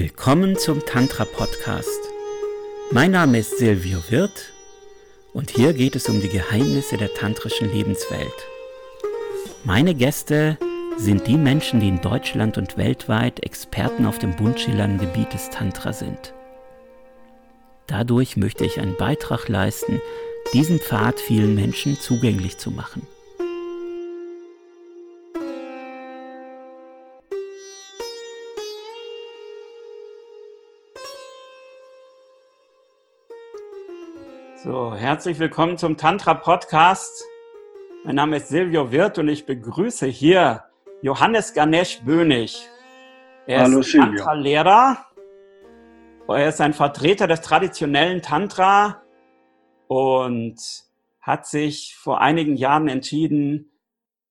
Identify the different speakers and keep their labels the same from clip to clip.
Speaker 1: Willkommen zum Tantra Podcast. Mein Name ist Silvio Wirth und hier geht es um die Geheimnisse der tantrischen Lebenswelt. Meine Gäste sind die Menschen, die in Deutschland und weltweit Experten auf dem bunt schillernden Gebiet des Tantra sind. Dadurch möchte ich einen Beitrag leisten, diesen Pfad vielen Menschen zugänglich zu machen. So, herzlich willkommen zum Tantra Podcast. Mein Name ist Silvio Wirth und ich begrüße hier Johannes Ganesh Bönig. Er Hallo, ist Tantra-Lehrer. Er ist ein Vertreter des traditionellen Tantra und hat sich vor einigen Jahren entschieden,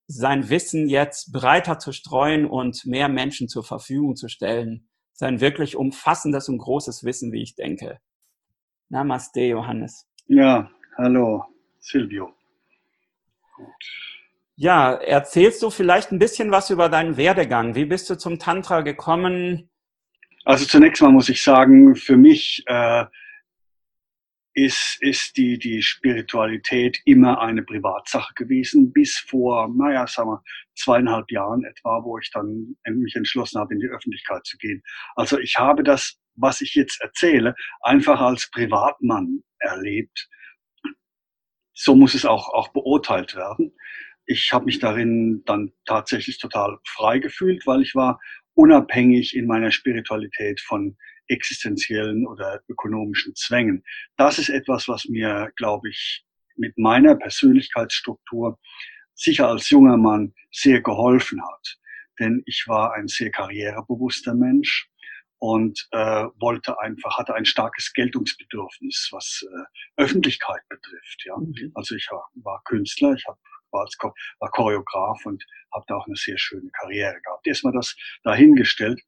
Speaker 1: sein Wissen jetzt breiter zu streuen und mehr Menschen zur Verfügung zu stellen. Sein wirklich umfassendes und großes Wissen, wie ich denke. Namaste, Johannes.
Speaker 2: Ja, hallo, Silvio.
Speaker 1: Gut. Ja, erzählst du vielleicht ein bisschen was über deinen Werdegang? Wie bist du zum Tantra gekommen?
Speaker 2: Also zunächst mal muss ich sagen, für mich äh, ist, ist die, die Spiritualität immer eine Privatsache gewesen, bis vor, naja, sagen wir, zweieinhalb Jahren etwa, wo ich dann mich entschlossen habe, in die Öffentlichkeit zu gehen. Also ich habe das, was ich jetzt erzähle, einfach als Privatmann erlebt. So muss es auch, auch beurteilt werden. Ich habe mich darin dann tatsächlich total frei gefühlt, weil ich war unabhängig in meiner Spiritualität von existenziellen oder ökonomischen Zwängen. Das ist etwas, was mir, glaube ich, mit meiner Persönlichkeitsstruktur sicher als junger Mann sehr geholfen hat. Denn ich war ein sehr karrierebewusster Mensch und äh, wollte einfach, hatte ein starkes Geltungsbedürfnis, was äh, Öffentlichkeit betrifft. Ja. Mhm. Also ich war, war Künstler, ich hab, war, als, war Choreograf und habe da auch eine sehr schöne Karriere gehabt. Erstmal das dahingestellt.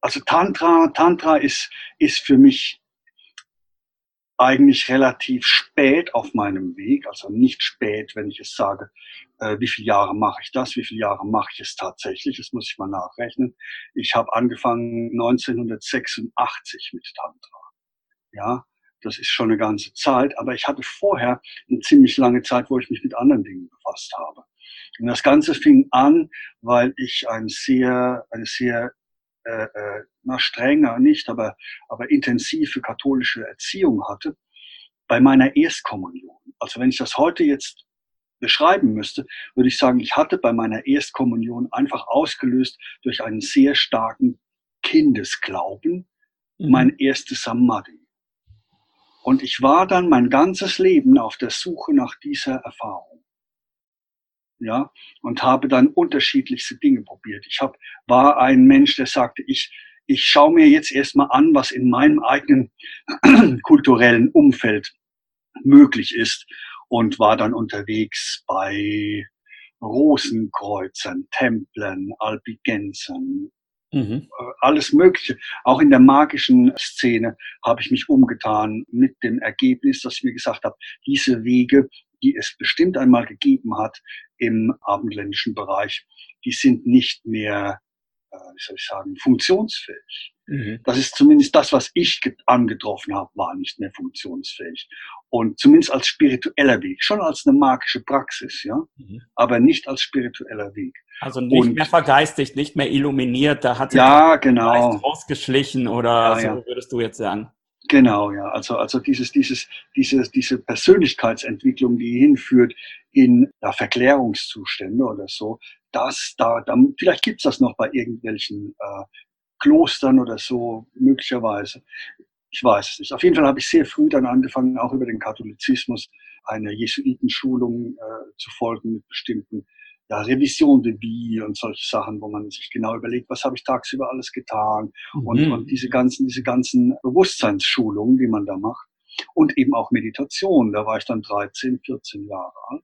Speaker 2: Also Tantra, Tantra ist, ist für mich eigentlich relativ spät auf meinem Weg, also nicht spät, wenn ich es sage, äh, wie viele Jahre mache ich das, wie viele Jahre mache ich es tatsächlich, das muss ich mal nachrechnen. Ich habe angefangen 1986 mit Tantra. Ja, das ist schon eine ganze Zeit, aber ich hatte vorher eine ziemlich lange Zeit, wo ich mich mit anderen Dingen befasst habe. Und das Ganze fing an, weil ich ein sehr, eine sehr äh, äh, na, strenger nicht, aber, aber intensive katholische Erziehung hatte, bei meiner Erstkommunion. Also wenn ich das heute jetzt beschreiben müsste, würde ich sagen, ich hatte bei meiner Erstkommunion einfach ausgelöst durch einen sehr starken Kindesglauben mhm. mein erstes Samadhi. Und ich war dann mein ganzes Leben auf der Suche nach dieser Erfahrung ja, und habe dann unterschiedlichste Dinge probiert. Ich hab, war ein Mensch, der sagte, ich, ich schaue mir jetzt erstmal an, was in meinem eigenen kulturellen Umfeld möglich ist und war dann unterwegs bei Rosenkreuzern, Templern, Albigensen, mhm. Äh, alles Mögliche. Auch in der magischen Szene habe ich mich umgetan mit dem Ergebnis, dass ich mir gesagt habe, diese Wege die es bestimmt einmal gegeben hat im abendländischen Bereich, die sind nicht mehr, äh, wie soll ich sagen, funktionsfähig. Mhm. Das ist zumindest das, was ich angetroffen habe, war nicht mehr funktionsfähig. Und zumindest als spiritueller Weg, schon als eine magische Praxis, ja, mhm. aber nicht als spiritueller Weg.
Speaker 1: Also nicht Und, mehr vergeistigt, nicht mehr illuminiert, da hat sich
Speaker 2: ja, genau.
Speaker 1: ausgeschlichen oder ja, so ja. würdest du jetzt sagen.
Speaker 2: Genau, ja. Also, also dieses, dieses, diese, diese Persönlichkeitsentwicklung, die hinführt in ja, Verklärungszustände oder so, das, da, da vielleicht gibt's das noch bei irgendwelchen äh, Klostern oder so, möglicherweise. Ich weiß es nicht. Auf jeden Fall habe ich sehr früh dann angefangen, auch über den Katholizismus eine Jesuitenschulung äh, zu folgen mit bestimmten ja, Revision de vie und solche Sachen, wo man sich genau überlegt, was habe ich tagsüber alles getan mhm. und, und diese ganzen, diese ganzen Bewusstseinsschulungen, die man da macht und eben auch Meditation. Da war ich dann 13, 14 Jahre alt.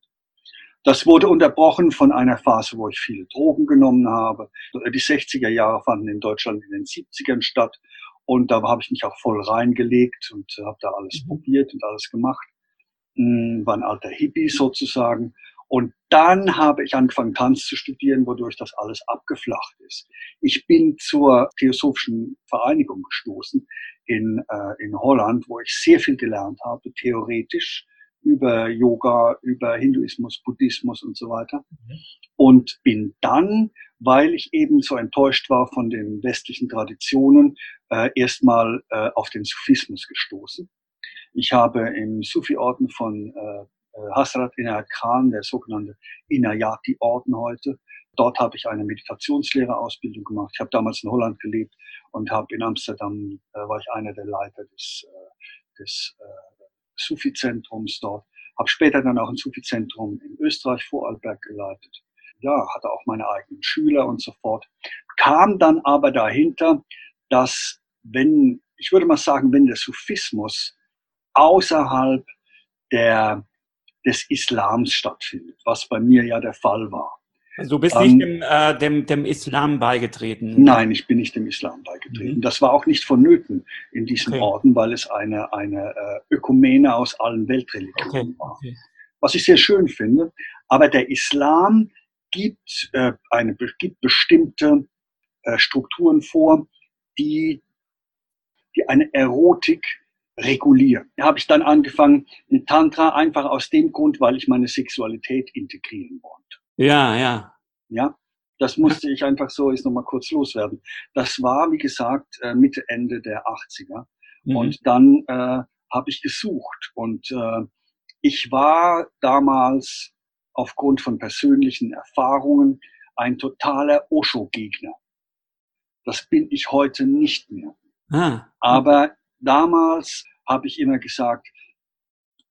Speaker 2: Das wurde unterbrochen von einer Phase, wo ich viele Drogen genommen habe. Die 60er Jahre fanden in Deutschland in den 70ern statt. Und da habe ich mich auch voll reingelegt und habe da alles mhm. probiert und alles gemacht. Hm, war ein alter Hippie sozusagen. Und dann habe ich angefangen, Tanz zu studieren, wodurch das alles abgeflacht ist. Ich bin zur Theosophischen Vereinigung gestoßen in, äh, in Holland, wo ich sehr viel gelernt habe, theoretisch über Yoga, über Hinduismus, Buddhismus und so weiter. Mhm. Und bin dann, weil ich eben so enttäuscht war von den westlichen Traditionen, äh, erstmal äh, auf den Sufismus gestoßen. Ich habe im Sufi-Orden von äh, äh, Hasrat Inayat Khan, der sogenannte Inayati-Orden heute. Dort habe ich eine Meditationslehrerausbildung gemacht. Ich habe damals in Holland gelebt und habe in Amsterdam, äh, war ich einer der Leiter des, äh, des äh, Sufi-Zentrums dort. Habe später dann auch ein Sufi-Zentrum in Österreich, Vorarlberg geleitet. Ja, hatte auch meine eigenen Schüler und so fort. Kam dann aber dahinter, dass wenn, ich würde mal sagen, wenn der Sufismus außerhalb der des Islams stattfindet, was bei mir ja der Fall war.
Speaker 1: Also du bist ähm, nicht dem, äh, dem, dem Islam beigetreten?
Speaker 2: Nein, ich bin nicht dem Islam beigetreten. Mhm. Das war auch nicht vonnöten in diesem okay. Orden, weil es eine, eine äh, Ökumene aus allen Weltreligionen okay. war. Okay. Was ich sehr schön finde. Aber der Islam gibt, äh, eine, gibt bestimmte äh, Strukturen vor, die, die eine Erotik regulieren. Da habe ich dann angefangen mit Tantra einfach aus dem Grund, weil ich meine Sexualität integrieren wollte.
Speaker 1: Ja, ja.
Speaker 2: Ja, das musste ich einfach so jetzt nochmal kurz loswerden. Das war, wie gesagt, äh, Mitte, Ende der 80er. Mhm. Und dann äh, habe ich gesucht. Und äh, ich war damals aufgrund von persönlichen Erfahrungen ein totaler Osho-Gegner. Das bin ich heute nicht mehr. Ah. Aber damals habe ich immer gesagt,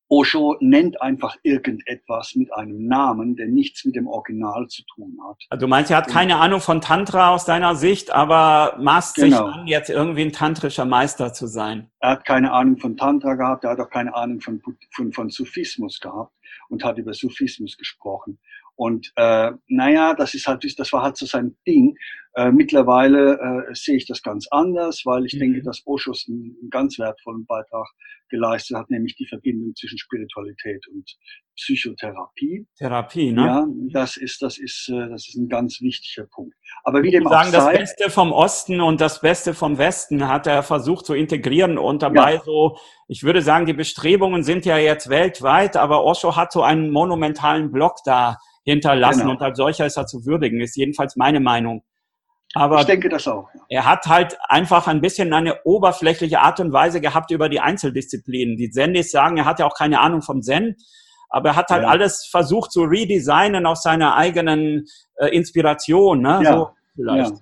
Speaker 2: Osho nennt einfach irgendetwas mit einem Namen, der nichts mit dem Original zu tun hat.
Speaker 1: Also du meinst, er hat keine Ahnung von Tantra aus deiner Sicht, aber maßt genau. sich an, jetzt irgendwie ein tantrischer Meister zu sein.
Speaker 2: Er hat keine Ahnung von Tantra gehabt, er hat auch keine Ahnung von, von, von Sufismus gehabt und hat über Sufismus gesprochen. Und äh, naja, das ist halt, das war halt so sein Ding. Äh, mittlerweile äh, sehe ich das ganz anders, weil ich mhm. denke, dass Oshos einen, einen ganz wertvollen Beitrag geleistet hat, nämlich die Verbindung zwischen Spiritualität und Psychotherapie.
Speaker 1: Therapie, ne?
Speaker 2: Ja, das ist, das ist, äh, das ist ein ganz wichtiger Punkt.
Speaker 1: Aber wie dem auch sagen, sei, das Beste vom Osten und das Beste vom Westen hat er versucht zu integrieren und dabei ja. so, ich würde sagen, die Bestrebungen sind ja jetzt weltweit, aber Osho hat so einen monumentalen Block da hinterlassen genau. und als solcher ist er zu würdigen, ist jedenfalls meine Meinung. Aber
Speaker 2: ich denke das auch.
Speaker 1: Ja. Er hat halt einfach ein bisschen eine oberflächliche Art und Weise gehabt über die Einzeldisziplinen. Die Zendis sagen, er hat ja auch keine Ahnung vom Zen, aber er hat halt ja. alles versucht zu redesignen aus seiner eigenen äh, Inspiration. Ne?
Speaker 2: Ja. So vielleicht.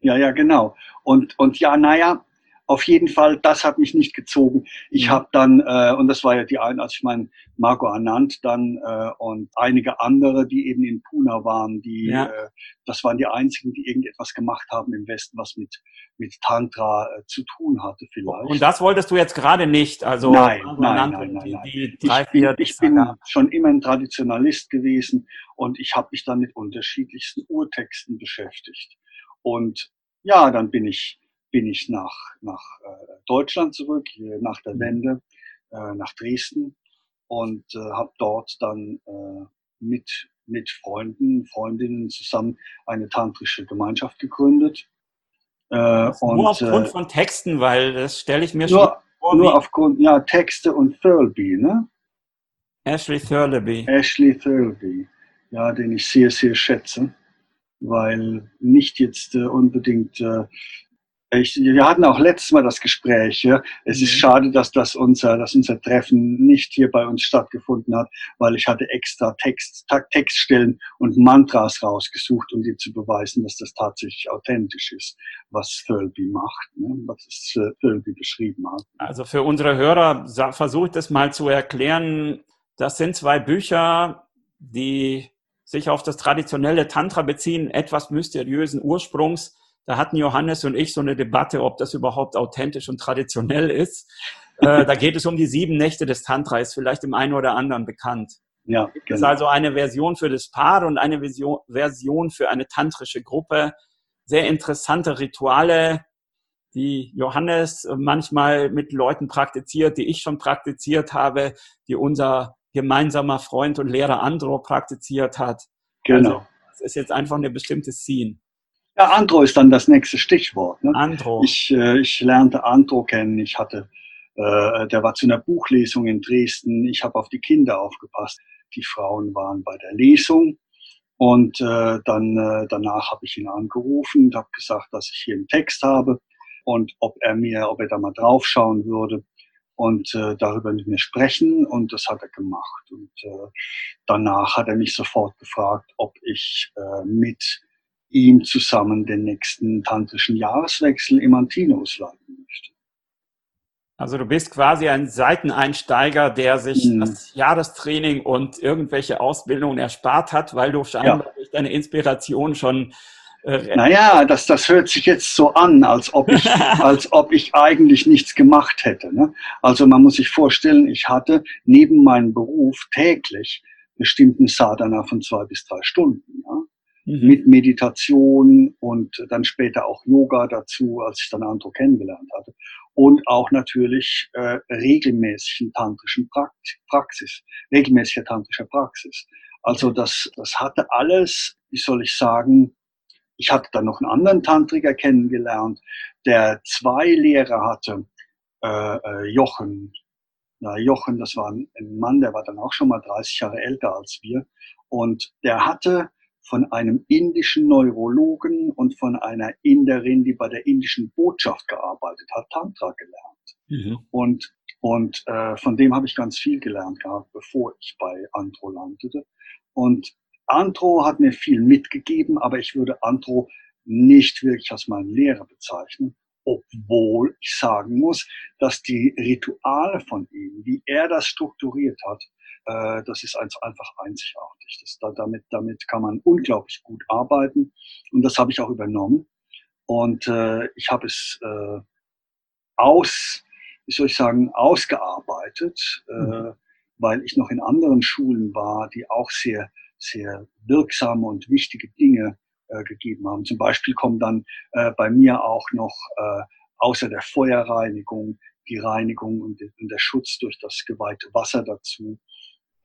Speaker 2: Ja. ja, ja, genau. Und, und ja, naja, auf jeden Fall, das hat mich nicht gezogen. Ich mhm. habe dann, äh, und das war ja die eine, als ich mein Marco Anand dann äh, und einige andere, die eben in Pune waren, die, ja. äh, das waren die einzigen, die irgendetwas gemacht haben im Westen, was mit mit Tantra äh, zu tun hatte vielleicht.
Speaker 1: Und das wolltest du jetzt gerade nicht, also
Speaker 2: nein, nein, nein, nein, nein. Die, die drei, ich bin, ich bin schon immer ein Traditionalist gewesen und ich habe mich dann mit unterschiedlichsten Urtexten beschäftigt. Und ja, dann bin ich bin ich nach, nach äh, Deutschland zurück, nach der mhm. Wende, äh, nach Dresden und äh, habe dort dann äh, mit, mit Freunden, Freundinnen zusammen eine tantrische Gemeinschaft gegründet.
Speaker 1: Äh, und, nur aufgrund äh, von Texten, weil das stelle ich mir
Speaker 2: nur, schon vor. Nur aufgrund, ja, Texte und Thurlby, ne?
Speaker 1: Ashley Thurlby.
Speaker 2: Ashley Thurlby, ja, den ich sehr, sehr schätze, weil nicht jetzt äh, unbedingt äh, ich, wir hatten auch letztes Mal das Gespräch. Ja. Es ist mhm. schade, dass das unser, dass unser Treffen nicht hier bei uns stattgefunden hat, weil ich hatte extra Text, Textstellen und Mantras rausgesucht, um dir zu beweisen, dass das tatsächlich authentisch ist, was Thurlby macht, ne, was äh, Thurlby beschrieben hat.
Speaker 1: Also für unsere Hörer versuche ich das mal zu erklären. Das sind zwei Bücher, die sich auf das traditionelle Tantra beziehen, etwas mysteriösen Ursprungs da hatten Johannes und ich so eine Debatte, ob das überhaupt authentisch und traditionell ist. äh, da geht es um die sieben Nächte des Tantra, ist vielleicht dem einen oder anderen bekannt. Ja, genau. Das ist also eine Version für das Paar und eine Version, Version für eine tantrische Gruppe. Sehr interessante Rituale, die Johannes manchmal mit Leuten praktiziert, die ich schon praktiziert habe, die unser gemeinsamer Freund und Lehrer Andro praktiziert hat.
Speaker 2: Genau. Also,
Speaker 1: das ist jetzt einfach eine bestimmte Scene.
Speaker 2: Ja, Andro ist dann das nächste Stichwort.
Speaker 1: Ne? Andro.
Speaker 2: Ich, äh, ich lernte Andro kennen. Ich hatte, äh, der war zu einer Buchlesung in Dresden. Ich habe auf die Kinder aufgepasst. Die Frauen waren bei der Lesung. Und äh, dann äh, danach habe ich ihn angerufen und habe gesagt, dass ich hier einen Text habe und ob er mir, ob er da mal draufschauen würde und äh, darüber mit mir sprechen. Und das hat er gemacht. Und äh, danach hat er mich sofort gefragt, ob ich äh, mit ihm zusammen den nächsten tantrischen Jahreswechsel im Antinous leiten möchte.
Speaker 1: Also du bist quasi ein Seiteneinsteiger, der sich mhm. das Jahrestraining und irgendwelche Ausbildungen erspart hat, weil du scheinbar ja. durch deine Inspiration schon
Speaker 2: äh, naja, das, das hört sich jetzt so an, als ob ich, als ob ich eigentlich nichts gemacht hätte. Ne? Also man muss sich vorstellen, ich hatte neben meinem Beruf täglich bestimmten Sadhana von zwei bis drei Stunden. Ja? Mhm. Mit Meditation und dann später auch Yoga dazu, als ich dann Andro kennengelernt hatte und auch natürlich äh, regelmäßigen tantrischen Praxis, regelmäßiger tantrischer Praxis. Also das, das hatte alles, wie soll ich sagen, ich hatte dann noch einen anderen Tantriker kennengelernt, der zwei Lehrer hatte, äh, äh, Jochen. Ja, Jochen, das war ein Mann, der war dann auch schon mal 30 Jahre älter als wir. Und der hatte von einem indischen Neurologen und von einer Inderin, die bei der indischen Botschaft gearbeitet hat, Tantra gelernt. Mhm. Und, und äh, von dem habe ich ganz viel gelernt gehabt, bevor ich bei Andro landete. Und Andro hat mir viel mitgegeben, aber ich würde Andro nicht wirklich als meinen Lehrer bezeichnen, obwohl ich sagen muss, dass die Rituale von ihm, wie er das strukturiert hat, äh, das ist einfach einzigartig. Das, da, damit, damit kann man unglaublich gut arbeiten und das habe ich auch übernommen. Und äh, ich habe es äh, aus, wie soll ich sagen, ausgearbeitet, äh, mhm. weil ich noch in anderen Schulen war, die auch sehr, sehr wirksame und wichtige Dinge äh, gegeben haben. Zum Beispiel kommen dann äh, bei mir auch noch äh, außer der Feuerreinigung die Reinigung und, und der Schutz durch das geweihte Wasser dazu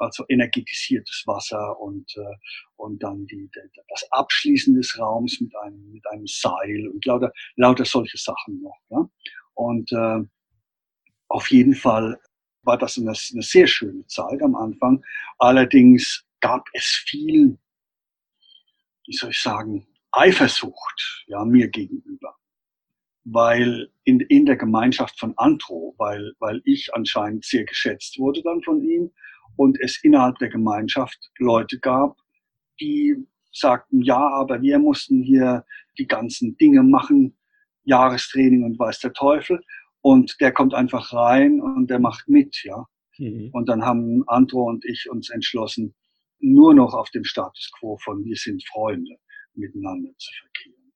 Speaker 2: also energetisiertes Wasser und, äh, und dann die, das Abschließen des Raums mit einem, mit einem Seil und lauter, lauter solche Sachen noch. Ja? Und äh, auf jeden Fall war das eine, eine sehr schöne Zeit am Anfang. Allerdings gab es viel, wie soll ich sagen, Eifersucht ja, mir gegenüber. Weil in, in der Gemeinschaft von Antro, weil, weil ich anscheinend sehr geschätzt wurde dann von ihm und es innerhalb der Gemeinschaft Leute gab, die sagten, ja, aber wir mussten hier die ganzen Dinge machen, Jahrestraining und weiß der Teufel. Und der kommt einfach rein und der macht mit, ja. Mhm. Und dann haben Andro und ich uns entschlossen, nur noch auf dem Status quo von wir sind Freunde miteinander zu verkehren.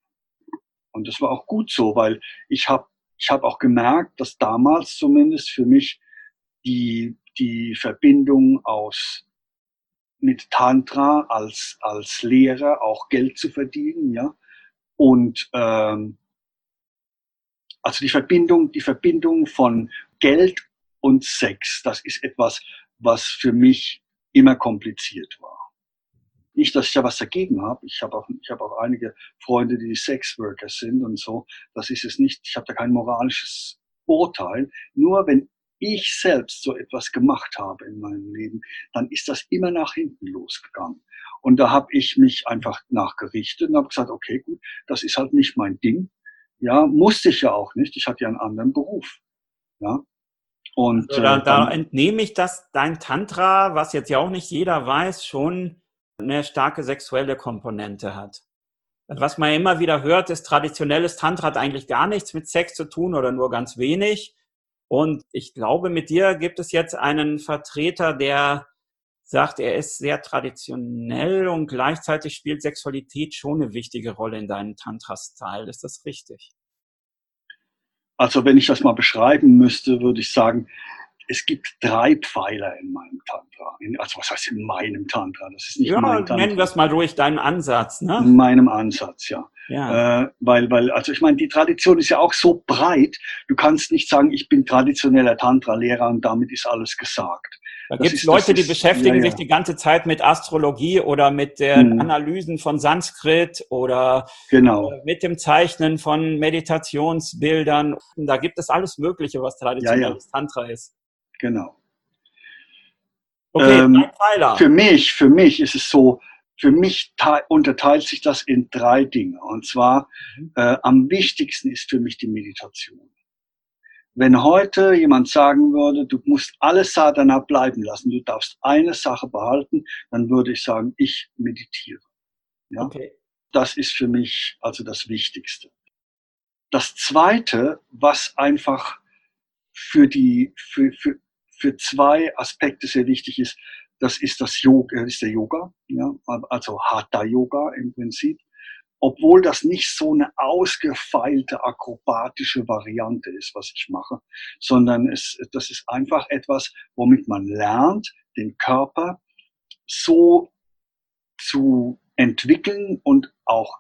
Speaker 2: Und das war auch gut so, weil ich habe ich hab auch gemerkt, dass damals zumindest für mich die die Verbindung aus mit Tantra als als Lehrer auch Geld zu verdienen, ja und ähm, also die Verbindung die Verbindung von Geld und Sex, das ist etwas, was für mich immer kompliziert war. Nicht, dass ich da was dagegen habe. Ich habe auch, ich habe auch einige Freunde, die Sexworkers sind und so. Das ist es nicht. Ich habe da kein moralisches Urteil. Nur wenn ich selbst so etwas gemacht habe in meinem Leben, dann ist das immer nach hinten losgegangen. Und da habe ich mich einfach nachgerichtet und habe gesagt, okay, gut, das ist halt nicht mein Ding. Ja, musste ich ja auch nicht. Ich hatte ja einen anderen Beruf. Ja.
Speaker 1: Und also da, äh, da entnehme ich, dass dein Tantra, was jetzt ja auch nicht jeder weiß, schon eine starke sexuelle Komponente hat. Was man immer wieder hört, ist, traditionelles Tantra hat eigentlich gar nichts mit Sex zu tun oder nur ganz wenig. Und ich glaube, mit dir gibt es jetzt einen Vertreter, der sagt, er ist sehr traditionell und gleichzeitig spielt Sexualität schon eine wichtige Rolle in deinem Tantra-Style. Ist das richtig?
Speaker 2: Also wenn ich das mal beschreiben müsste, würde ich sagen, es gibt drei Pfeiler in meinem Tantra. Also was heißt in meinem Tantra? Das ist nicht
Speaker 1: ja,
Speaker 2: mein Tantra.
Speaker 1: nennen wir es mal durch deinen Ansatz. Ne?
Speaker 2: In meinem Ansatz, ja. Ja. Äh, weil, weil, also ich meine, die Tradition ist ja auch so breit, du kannst nicht sagen, ich bin traditioneller Tantra-Lehrer und damit ist alles gesagt.
Speaker 1: Da gibt es Leute, die beschäftigen ja, ja. sich die ganze Zeit mit Astrologie oder mit den hm. Analysen von Sanskrit oder
Speaker 2: genau.
Speaker 1: Äh, mit dem Zeichnen von Meditationsbildern. Da gibt es alles Mögliche, was traditionelles Tantra ist.
Speaker 2: Genau. Okay, ähm, für mich, für mich ist es so, für mich unterteilt sich das in drei Dinge. Und zwar mhm. äh, am wichtigsten ist für mich die Meditation. Wenn heute jemand sagen würde, du musst alles Sadhana bleiben lassen, du darfst eine Sache behalten, dann würde ich sagen, ich meditiere. Ja? Okay. Das ist für mich also das Wichtigste. Das Zweite, was einfach für die, für, für, für zwei Aspekte sehr wichtig ist, das ist das Yoga, ist der Yoga, ja, also Hatha Yoga im Prinzip. Obwohl das nicht so eine ausgefeilte akrobatische Variante ist, was ich mache, sondern es, das ist einfach etwas, womit man lernt, den Körper so zu entwickeln und auch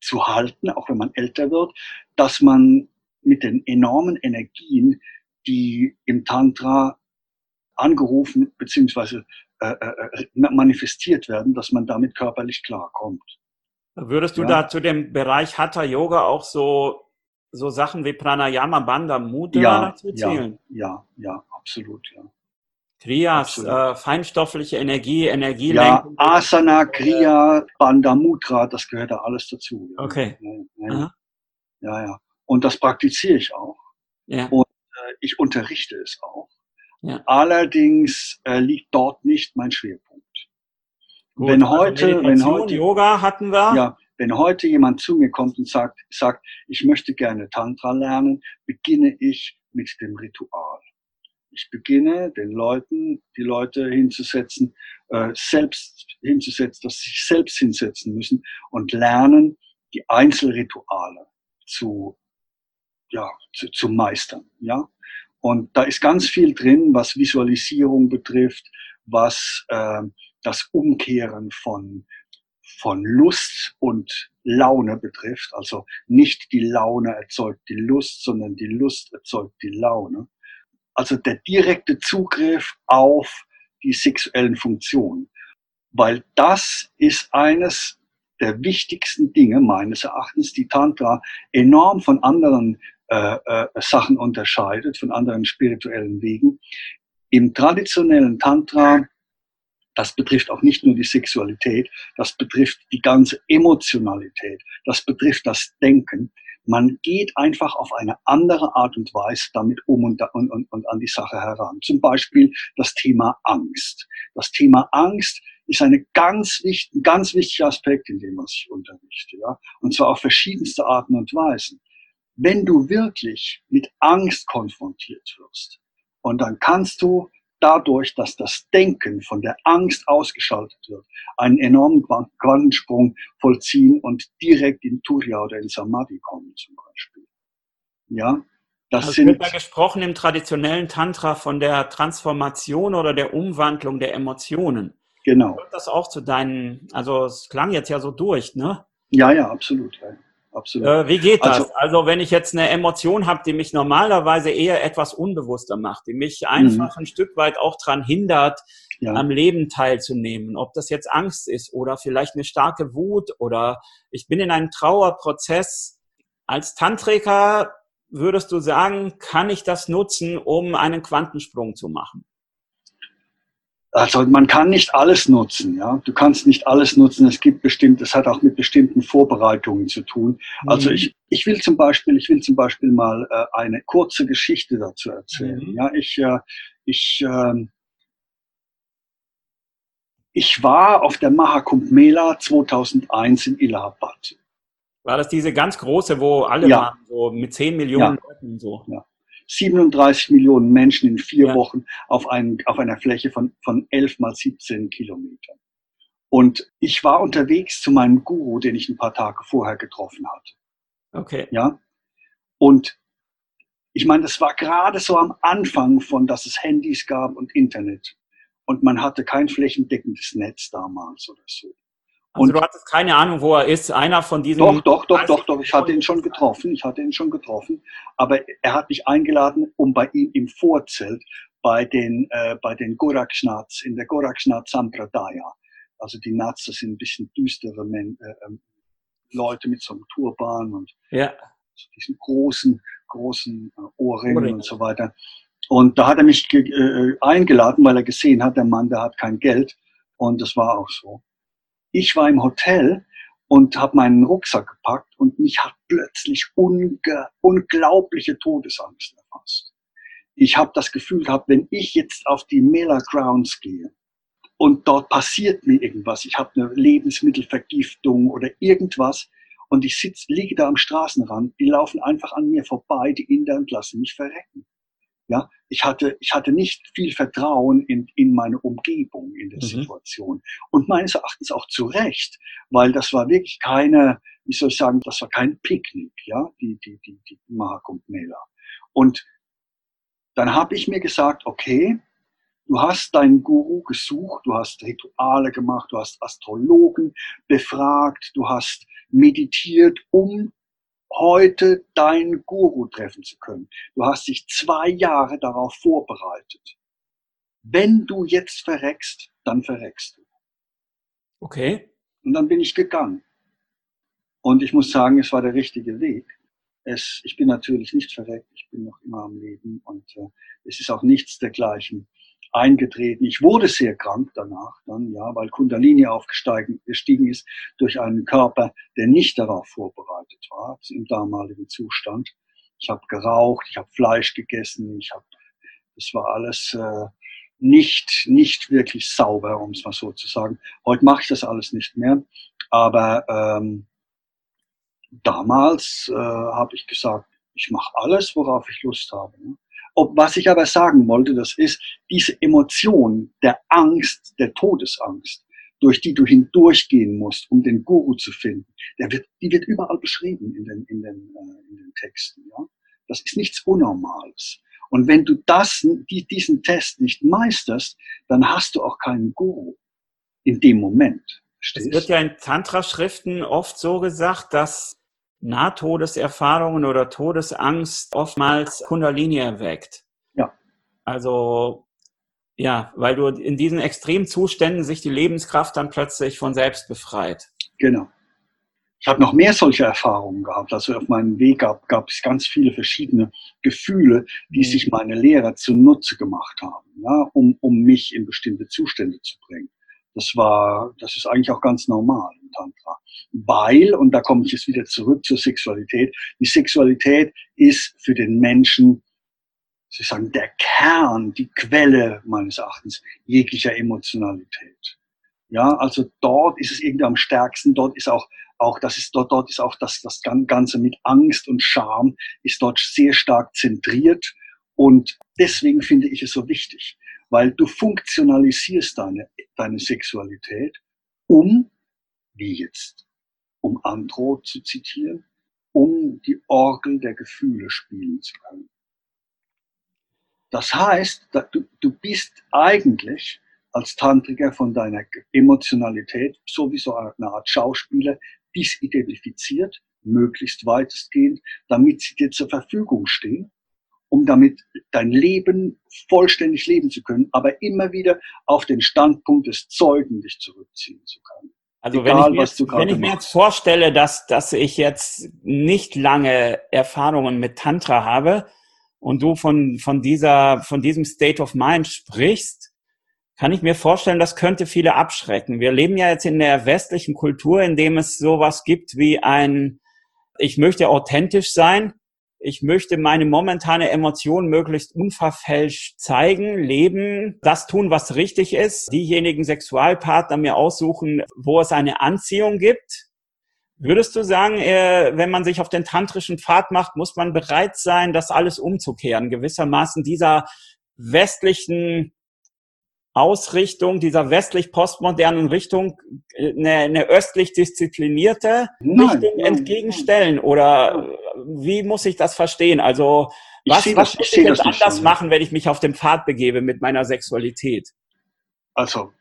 Speaker 2: zu halten, auch wenn man älter wird, dass man mit den enormen Energien, die im Tantra angerufen bzw. Äh, äh, manifestiert werden, dass man damit körperlich klarkommt.
Speaker 1: Würdest du ja. da zu dem Bereich Hatha Yoga auch so, so Sachen wie Pranayama, Bandha, Mudra
Speaker 2: ja, dazu zählen? Ja, ja, ja, absolut, ja.
Speaker 1: Kriyas, äh, feinstoffliche Energie,
Speaker 2: Energielenkung. Ja, Asana, Kriya, Bandha, Mudra, das gehört da alles dazu.
Speaker 1: Okay.
Speaker 2: Ja, ja. Und das praktiziere ich auch. Ja. Und äh, ich unterrichte es auch. Ja. Allerdings äh, liegt dort nicht mein Schwerpunkt. Gut, wenn also heute, also wenn heute,
Speaker 1: Yoga hatten wir.
Speaker 2: Ja, wenn heute jemand zu mir kommt und sagt, sagt, ich möchte gerne Tantra lernen, beginne ich mit dem Ritual. Ich beginne den Leuten, die Leute hinzusetzen, äh, selbst hinzusetzen, dass sie sich selbst hinsetzen müssen und lernen, die Einzelrituale zu, ja, zu, zu meistern, ja. Und da ist ganz viel drin, was Visualisierung betrifft, was äh, das Umkehren von, von Lust und Laune betrifft. Also nicht die Laune erzeugt die Lust, sondern die Lust erzeugt die Laune. Also der direkte Zugriff auf die sexuellen Funktionen. Weil das ist eines der wichtigsten Dinge meines Erachtens, die Tantra enorm von anderen äh, äh, Sachen unterscheidet, von anderen spirituellen Wegen. Im traditionellen Tantra das betrifft auch nicht nur die Sexualität, das betrifft die ganze Emotionalität, das betrifft das Denken. Man geht einfach auf eine andere Art und Weise damit um und, und, und, und an die Sache heran. Zum Beispiel das Thema Angst. Das Thema Angst ist eine ganz wichtig, ganz wichtiger Aspekt in dem, was ich unterrichte. Ja? Und zwar auf verschiedenste Arten und Weisen. Wenn du wirklich mit Angst konfrontiert wirst, und dann kannst du dadurch, dass das Denken von der Angst ausgeschaltet wird, einen enormen Quantensprung vollziehen und direkt in Turiya oder in Samadhi kommen zum Beispiel. Ja,
Speaker 1: das also sind. Wird da gesprochen im traditionellen Tantra von der Transformation oder der Umwandlung der Emotionen.
Speaker 2: Genau.
Speaker 1: Wird das auch zu deinen, also es klang jetzt ja so durch, ne?
Speaker 2: Ja, ja, absolut. Ja
Speaker 1: absolut. Äh, wie geht das? Also, also, wenn ich jetzt eine Emotion habe, die mich normalerweise eher etwas unbewusster macht, die mich einfach mhm. ein Stück weit auch dran hindert, ja. am Leben teilzunehmen, ob das jetzt Angst ist oder vielleicht eine starke Wut oder ich bin in einem Trauerprozess. Als Tantriker würdest du sagen, kann ich das nutzen, um einen Quantensprung zu machen?
Speaker 2: Also man kann nicht alles nutzen, ja. Du kannst nicht alles nutzen. Es gibt bestimmt, es hat auch mit bestimmten Vorbereitungen zu tun. Also mhm. ich, ich will zum Beispiel, ich will zum Beispiel mal äh, eine kurze Geschichte dazu erzählen. Mhm. Ja, ich, äh, ich, äh, ich war auf der Mahakumbh Mela 2001 in Allahabad.
Speaker 1: War das diese ganz große, wo alle ja. waren, so mit 10 Millionen
Speaker 2: ja. Leuten und so? Ja. 37 Millionen Menschen in vier ja. Wochen auf, einen, auf einer Fläche von, von 11 mal 17 Kilometern. Und ich war unterwegs zu meinem Guru, den ich ein paar Tage vorher getroffen hatte.
Speaker 1: Okay.
Speaker 2: Ja. Und ich meine, das war gerade so am Anfang von, dass es Handys gab und Internet. Und man hatte kein flächendeckendes Netz damals oder so.
Speaker 1: Also und du hattest keine Ahnung, wo er ist. Einer von diesen.
Speaker 2: Doch, doch, doch, doch, doch. Ich hatte ihn schon getroffen. Ich hatte ihn schon getroffen. Aber er hat mich eingeladen, um bei ihm im Vorzelt bei den, äh, bei den Gorakshnaths, in der Gorakshnath Sampradaya. Also die Nats, das sind ein bisschen düstere Men äh, ähm, Leute mit so einem Turban und ja. so diesen großen, großen äh, Ohrringen Ohrring. und so weiter. Und da hat er mich äh, eingeladen, weil er gesehen hat, der Mann, der hat kein Geld. Und das war auch so. Ich war im Hotel und habe meinen Rucksack gepackt und mich hat plötzlich unge unglaubliche Todesangst erfasst. Ich habe das Gefühl gehabt, wenn ich jetzt auf die Miller Grounds gehe und dort passiert mir irgendwas, ich habe eine Lebensmittelvergiftung oder irgendwas und ich sitz, liege da am Straßenrand, die laufen einfach an mir vorbei, die Inder und lassen mich verrecken. Ja, ich hatte, ich hatte nicht viel Vertrauen in, in meine Umgebung in der mhm. Situation. Und meines Erachtens auch zu Recht, weil das war wirklich keine, wie soll ich sagen, das war kein Picknick, ja, die, die, die, die Mark und Mela. Und dann habe ich mir gesagt, okay, du hast deinen Guru gesucht, du hast Rituale gemacht, du hast Astrologen befragt, du hast meditiert, um heute deinen Guru treffen zu können. Du hast dich zwei Jahre darauf vorbereitet. Wenn du jetzt verreckst, dann verreckst du.
Speaker 1: Okay.
Speaker 2: Und dann bin ich gegangen. Und ich muss sagen, es war der richtige Weg. Es, ich bin natürlich nicht verreckt, ich bin noch immer am Leben und äh, es ist auch nichts dergleichen eingetreten. Ich wurde sehr krank danach, dann ja, weil Kundalini aufgestiegen ist durch einen Körper, der nicht darauf vorbereitet war im damaligen Zustand. Ich habe geraucht, ich habe Fleisch gegessen, ich habe, das war alles äh, nicht nicht wirklich sauber, um es mal so zu sagen. Heute mache ich das alles nicht mehr, aber ähm, damals äh, habe ich gesagt, ich mache alles, worauf ich Lust habe. Ne? Ob, was ich aber sagen wollte, das ist diese Emotion der Angst, der Todesangst, durch die du hindurchgehen musst, um den Guru zu finden, der wird, die wird überall beschrieben in den, in den, äh, in den Texten. Ja? Das ist nichts Unnormales. Und wenn du das, die, diesen Test nicht meisterst, dann hast du auch keinen Guru in dem Moment.
Speaker 1: Es wird ja in Tantra-Schriften oft so gesagt, dass Nahtodeserfahrungen oder Todesangst oftmals Kundalini erweckt.
Speaker 2: Ja.
Speaker 1: Also, ja, weil du in diesen Extremzuständen sich die Lebenskraft dann plötzlich von selbst befreit.
Speaker 2: Genau. Ich habe noch mehr solche Erfahrungen gehabt. Also auf meinem Weg gab, gab es ganz viele verschiedene Gefühle, die mhm. sich meine Lehrer zunutze gemacht haben, ja, um, um mich in bestimmte Zustände zu bringen. Das war, das ist eigentlich auch ganz normal im Tantra. Weil, und da komme ich jetzt wieder zurück zur Sexualität, die Sexualität ist für den Menschen, sozusagen der Kern, die Quelle meines Erachtens jeglicher Emotionalität. Ja, also dort ist es irgendwie am stärksten, dort ist auch, auch, das ist dort, dort ist auch das, das Ganze mit Angst und Scham ist dort sehr stark zentriert und deswegen finde ich es so wichtig weil du funktionalisierst deine, deine Sexualität, um, wie jetzt, um Andro zu zitieren, um die Orgel der Gefühle spielen zu können. Das heißt, du, du bist eigentlich als Tantriker von deiner Emotionalität sowieso eine Art Schauspieler disidentifiziert, möglichst weitestgehend, damit sie dir zur Verfügung stehen um damit dein Leben vollständig leben zu können, aber immer wieder auf den Standpunkt des Zeugen dich zurückziehen zu können.
Speaker 1: Also Egal, wenn ich, mir, jetzt, wenn ich mir jetzt vorstelle, dass, dass ich jetzt nicht lange Erfahrungen mit Tantra habe und du von, von, dieser, von diesem State of Mind sprichst, kann ich mir vorstellen, das könnte viele abschrecken. Wir leben ja jetzt in der westlichen Kultur, in dem es sowas gibt wie ein, ich möchte authentisch sein, ich möchte meine momentane Emotion möglichst unverfälscht zeigen, leben, das tun, was richtig ist, diejenigen Sexualpartner mir aussuchen, wo es eine Anziehung gibt. Würdest du sagen, äh, wenn man sich auf den tantrischen Pfad macht, muss man bereit sein, das alles umzukehren, gewissermaßen dieser westlichen Ausrichtung, dieser westlich-postmodernen Richtung eine, eine östlich disziplinierte nein, Richtung nein, entgegenstellen? Oder wie muss ich das verstehen? Also was, was das, muss ich, ich jetzt anders so. machen, wenn ich mich auf den Pfad begebe mit meiner Sexualität?
Speaker 2: Also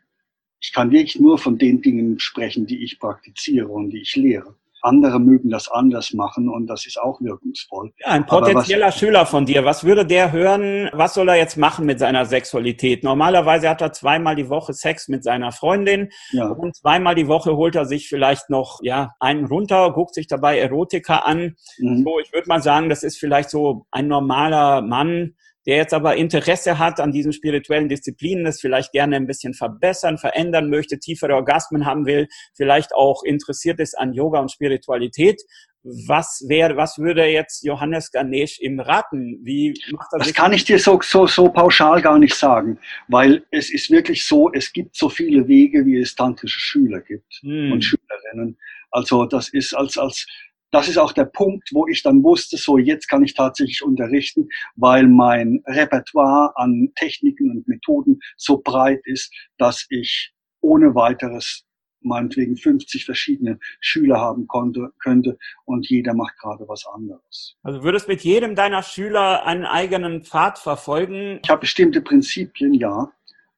Speaker 2: ich kann wirklich nur von den Dingen sprechen, die ich praktiziere und die ich lehre. Andere mögen das anders machen und das ist auch wirkungsvoll.
Speaker 1: Ja, ein potenzieller was, Schüler von dir, was würde der hören? Was soll er jetzt machen mit seiner Sexualität? Normalerweise hat er zweimal die Woche Sex mit seiner Freundin ja. und zweimal die Woche holt er sich vielleicht noch ja einen runter, guckt sich dabei Erotika an. Mhm. So, ich würde mal sagen, das ist vielleicht so ein normaler Mann, der jetzt aber Interesse hat an diesen spirituellen Disziplinen, das vielleicht gerne ein bisschen verbessern, verändern möchte, tiefere Orgasmen haben will, vielleicht auch interessiert ist an Yoga und Spiritualität. Was wäre, was würde jetzt Johannes Ganesh ihm raten? Wie
Speaker 2: macht er das kann ich dir so, so, so pauschal gar nicht sagen, weil es ist wirklich so, es gibt so viele Wege, wie es tantrische Schüler gibt hm. und Schülerinnen. Also das ist als, als das ist auch der Punkt, wo ich dann wusste, so jetzt kann ich tatsächlich unterrichten, weil mein Repertoire an Techniken und Methoden so breit ist, dass ich ohne weiteres meinetwegen 50 verschiedene Schüler haben konnte, könnte und jeder macht gerade was anderes.
Speaker 1: Also würdest mit jedem deiner Schüler einen eigenen Pfad verfolgen?
Speaker 2: Ich habe bestimmte Prinzipien, ja.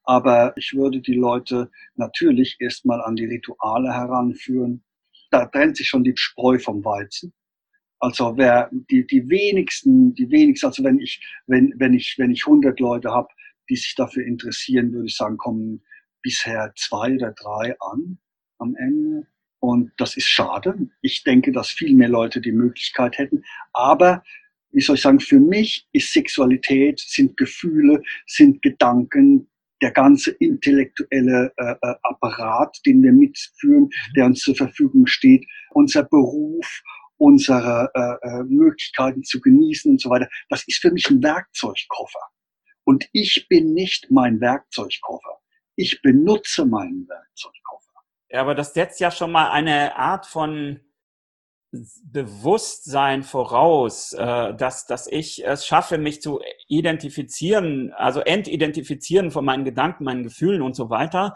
Speaker 2: Aber ich würde die Leute natürlich erstmal an die Rituale heranführen, da trennt sich schon die Spreu vom Weizen. Also wer die, die wenigsten, die wenigsten, also wenn ich, wenn, wenn ich, wenn ich 100 Leute habe, die sich dafür interessieren, würde ich sagen, kommen bisher zwei oder drei an am Ende. Und das ist schade. Ich denke, dass viel mehr Leute die Möglichkeit hätten. Aber, wie soll ich sagen, für mich ist Sexualität, sind Gefühle, sind Gedanken, der ganze intellektuelle äh, äh, Apparat, den wir mitführen, der uns zur Verfügung steht, unser Beruf, unsere äh, äh, Möglichkeiten zu genießen und so weiter, das ist für mich ein Werkzeugkoffer. Und ich bin nicht mein Werkzeugkoffer. Ich benutze meinen Werkzeugkoffer.
Speaker 1: Ja, aber das setzt ja schon mal eine Art von Bewusstsein voraus, äh, dass, dass ich es schaffe, mich zu identifizieren, also entidentifizieren von meinen Gedanken, meinen Gefühlen und so weiter.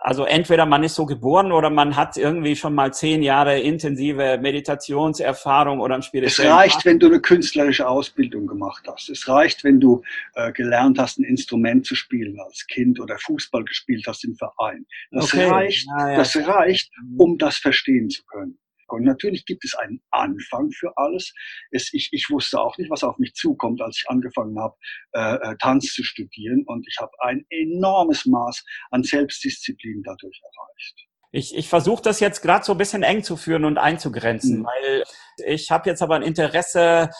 Speaker 1: Also entweder man ist so geboren oder man hat irgendwie schon mal zehn Jahre intensive Meditationserfahrung oder ein
Speaker 2: spirituelles. Es reicht, wenn du eine künstlerische Ausbildung gemacht hast. Es reicht, wenn du äh, gelernt hast, ein Instrument zu spielen als Kind oder Fußball gespielt hast im Verein. Das okay. reicht, ja, ja. das reicht, um das verstehen zu können. Und natürlich gibt es einen Anfang für alles. Es, ich, ich wusste auch nicht, was auf mich zukommt, als ich angefangen habe, äh, äh, Tanz zu studieren. Und ich habe ein enormes Maß an Selbstdisziplin dadurch erreicht.
Speaker 1: Ich, ich versuche das jetzt gerade so ein bisschen eng zu führen und einzugrenzen, mhm. weil ich habe jetzt aber ein Interesse,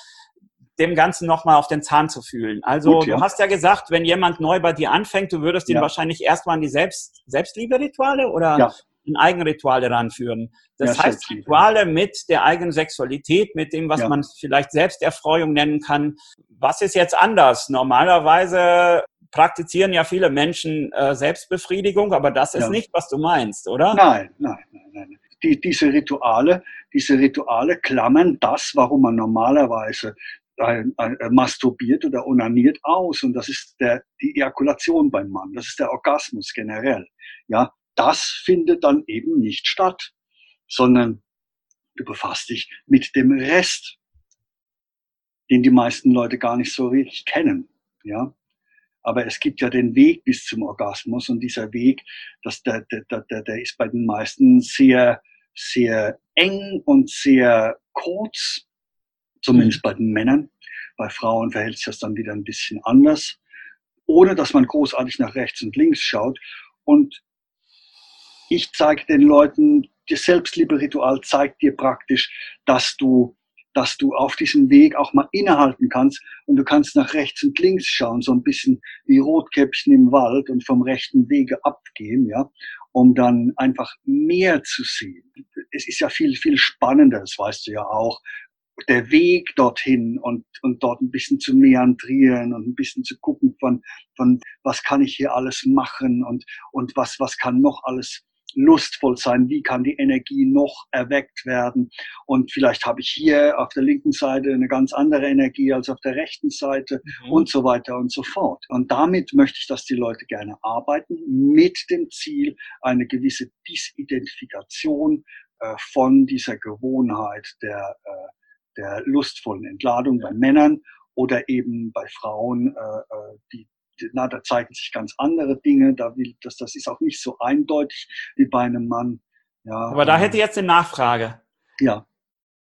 Speaker 1: dem Ganzen nochmal auf den Zahn zu fühlen. Also Gut, ja. du hast ja gesagt, wenn jemand neu bei dir anfängt, du würdest ihn ja. wahrscheinlich erstmal an die Selbst Selbstliebe-Rituale oder ja ein Eigenritual ranführen. Das ja, heißt, Rituale mit der eigenen Sexualität, mit dem, was ja. man vielleicht Selbsterfreuung nennen kann. Was ist jetzt anders? Normalerweise praktizieren ja viele Menschen äh, Selbstbefriedigung, aber das ist ja. nicht, was du meinst, oder?
Speaker 2: Nein, nein, nein, nein. Die, diese Rituale, diese Rituale klammern das, warum man normalerweise ein, ein, ein, masturbiert oder onaniert aus und das ist der, die Ejakulation beim Mann, das ist der Orgasmus generell. Ja, das findet dann eben nicht statt, sondern du befasst dich mit dem Rest, den die meisten Leute gar nicht so richtig kennen, ja. Aber es gibt ja den Weg bis zum Orgasmus und dieser Weg, das, der, der, der, der ist bei den meisten sehr, sehr eng und sehr kurz, zumindest bei den Männern. Bei Frauen verhält sich das dann wieder ein bisschen anders, ohne dass man großartig nach rechts und links schaut. Und ich zeige den Leuten, das Selbstliebe-Ritual zeigt dir praktisch, dass du, dass du auf diesem Weg auch mal innehalten kannst und du kannst nach rechts und links schauen, so ein bisschen wie Rotkäppchen im Wald und vom rechten Wege abgehen, ja, um dann einfach mehr zu sehen. Es ist ja viel, viel spannender, das weißt du ja auch, der Weg dorthin und, und dort ein bisschen zu meandrieren und ein bisschen zu gucken von, von was kann ich hier alles machen und, und was, was kann noch alles lustvoll sein, wie kann die Energie noch erweckt werden. Und vielleicht habe ich hier auf der linken Seite eine ganz andere Energie als auf der rechten Seite mhm. und so weiter und so fort. Und damit möchte ich, dass die Leute gerne arbeiten mit dem Ziel, eine gewisse Disidentifikation äh, von dieser Gewohnheit der, äh, der lustvollen Entladung bei Männern oder eben bei Frauen, äh, äh die na, da zeigen sich ganz andere Dinge, da will, das, das ist auch nicht so eindeutig wie bei einem Mann.
Speaker 1: Ja, Aber da hätte ich jetzt eine Nachfrage. Ja.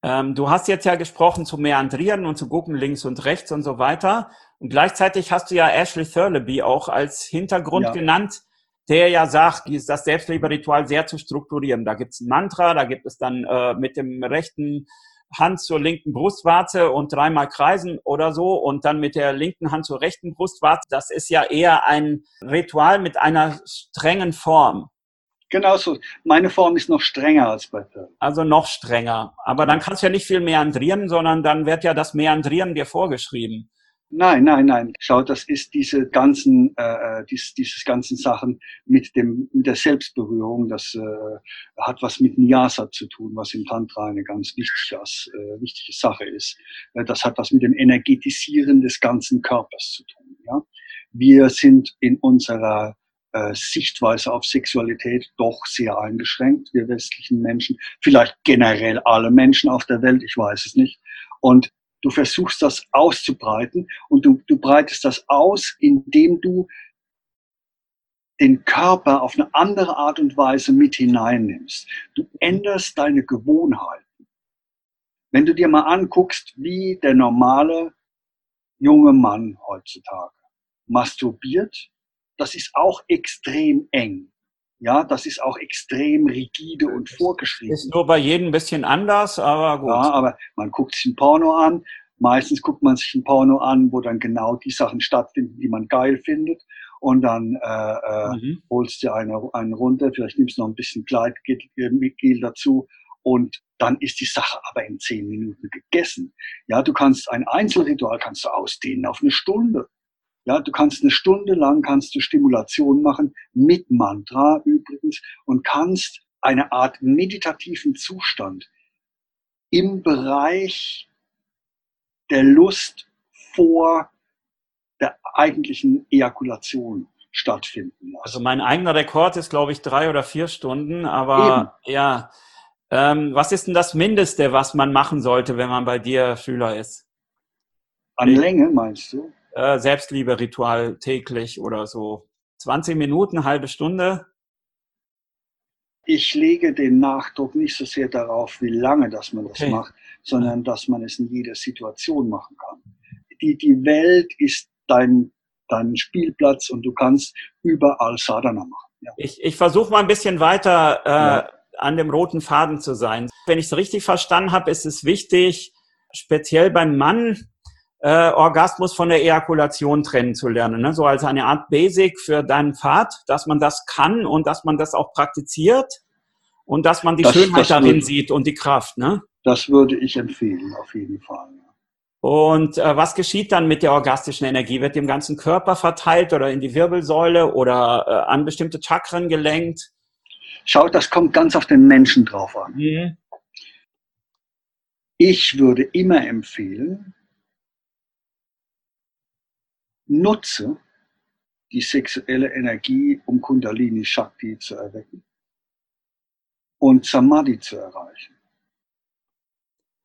Speaker 1: Ähm, du hast jetzt ja gesprochen zu Meandrieren und zu gucken links und rechts und so weiter. Und gleichzeitig hast du ja Ashley Thurleby auch als Hintergrund ja. genannt, der ja sagt, das Selbstliebe-Ritual sehr zu strukturieren. Da gibt es ein Mantra, da gibt es dann äh, mit dem rechten Hand zur linken Brustwarze und dreimal kreisen oder so und dann mit der linken Hand zur rechten Brustwarze. Das ist ja eher ein Ritual mit einer strengen Form.
Speaker 2: Genau so. Meine Form ist noch strenger als bei Pearl.
Speaker 1: Also noch strenger. Aber dann kannst du ja nicht viel meandrieren, sondern dann wird ja das Meandrieren dir vorgeschrieben.
Speaker 2: Nein, nein, nein. Schau, das ist diese ganzen, äh, äh dies, dieses ganzen Sachen mit dem mit der Selbstberührung. Das äh, hat was mit Nyasa zu tun, was im Tantra eine ganz wichtige, äh, wichtige Sache ist. Äh, das hat was mit dem Energetisieren des ganzen Körpers zu tun. Ja, wir sind in unserer äh, Sichtweise auf Sexualität doch sehr eingeschränkt, wir westlichen Menschen, vielleicht generell alle Menschen auf der Welt, ich weiß es nicht. Und du versuchst das auszubreiten und du, du breitest das aus, indem du den Körper auf eine andere Art und Weise mit hineinnimmst. Du änderst deine Gewohnheiten. Wenn du dir mal anguckst, wie der normale junge Mann heutzutage masturbiert, das ist auch extrem eng. Ja, das ist auch extrem rigide und vorgeschrieben.
Speaker 1: Ist nur bei jedem ein bisschen anders, aber gut.
Speaker 2: Ja, aber man guckt sich ein Porno an. Meistens guckt man sich ein Porno an, wo dann genau die Sachen stattfinden, die man geil findet. Und dann äh, äh, mhm. holst du eine, einen runter, vielleicht nimmst du noch ein bisschen Kleidgel dazu und dann ist die Sache aber in zehn Minuten gegessen. Ja, du kannst ein Einzelritual kannst du ausdehnen auf eine Stunde. Ja, du kannst eine Stunde lang kannst du Stimulation machen mit Mantra übrigens und kannst eine Art meditativen Zustand im Bereich der Lust vor der eigentlichen Ejakulation stattfinden
Speaker 1: lassen. Also mein eigener Rekord ist, glaube ich, drei oder vier Stunden, aber Eben. ja. Ähm, was ist denn das Mindeste, was man machen sollte, wenn man bei dir Schüler ist?
Speaker 2: An Länge meinst du?
Speaker 1: Äh, Selbstliebe-Ritual täglich oder so 20 Minuten, halbe Stunde?
Speaker 2: Ich lege den Nachdruck nicht so sehr darauf, wie lange dass man das okay. macht, sondern dass man es in jeder Situation machen kann. Die, die Welt ist dein, dein Spielplatz und du kannst überall Sadhana machen.
Speaker 1: Ja. Ich, ich versuche mal ein bisschen weiter äh, ja. an dem roten Faden zu sein. Wenn ich es richtig verstanden habe, ist es wichtig, speziell beim Mann äh, Orgasmus von der Ejakulation trennen zu lernen. Ne? So als eine Art Basic für deinen Pfad, dass man das kann und dass man das auch praktiziert und dass man die das, Schönheit das darin würde, sieht und die Kraft. Ne?
Speaker 2: Das würde ich empfehlen, auf jeden Fall.
Speaker 1: Und äh, was geschieht dann mit der orgastischen Energie? Wird die im ganzen Körper verteilt oder in die Wirbelsäule oder äh, an bestimmte Chakren gelenkt?
Speaker 2: Schaut, das kommt ganz auf den Menschen drauf an. Mhm. Ich würde immer empfehlen, nutze die sexuelle Energie, um Kundalini Shakti zu erwecken und Samadhi zu erreichen.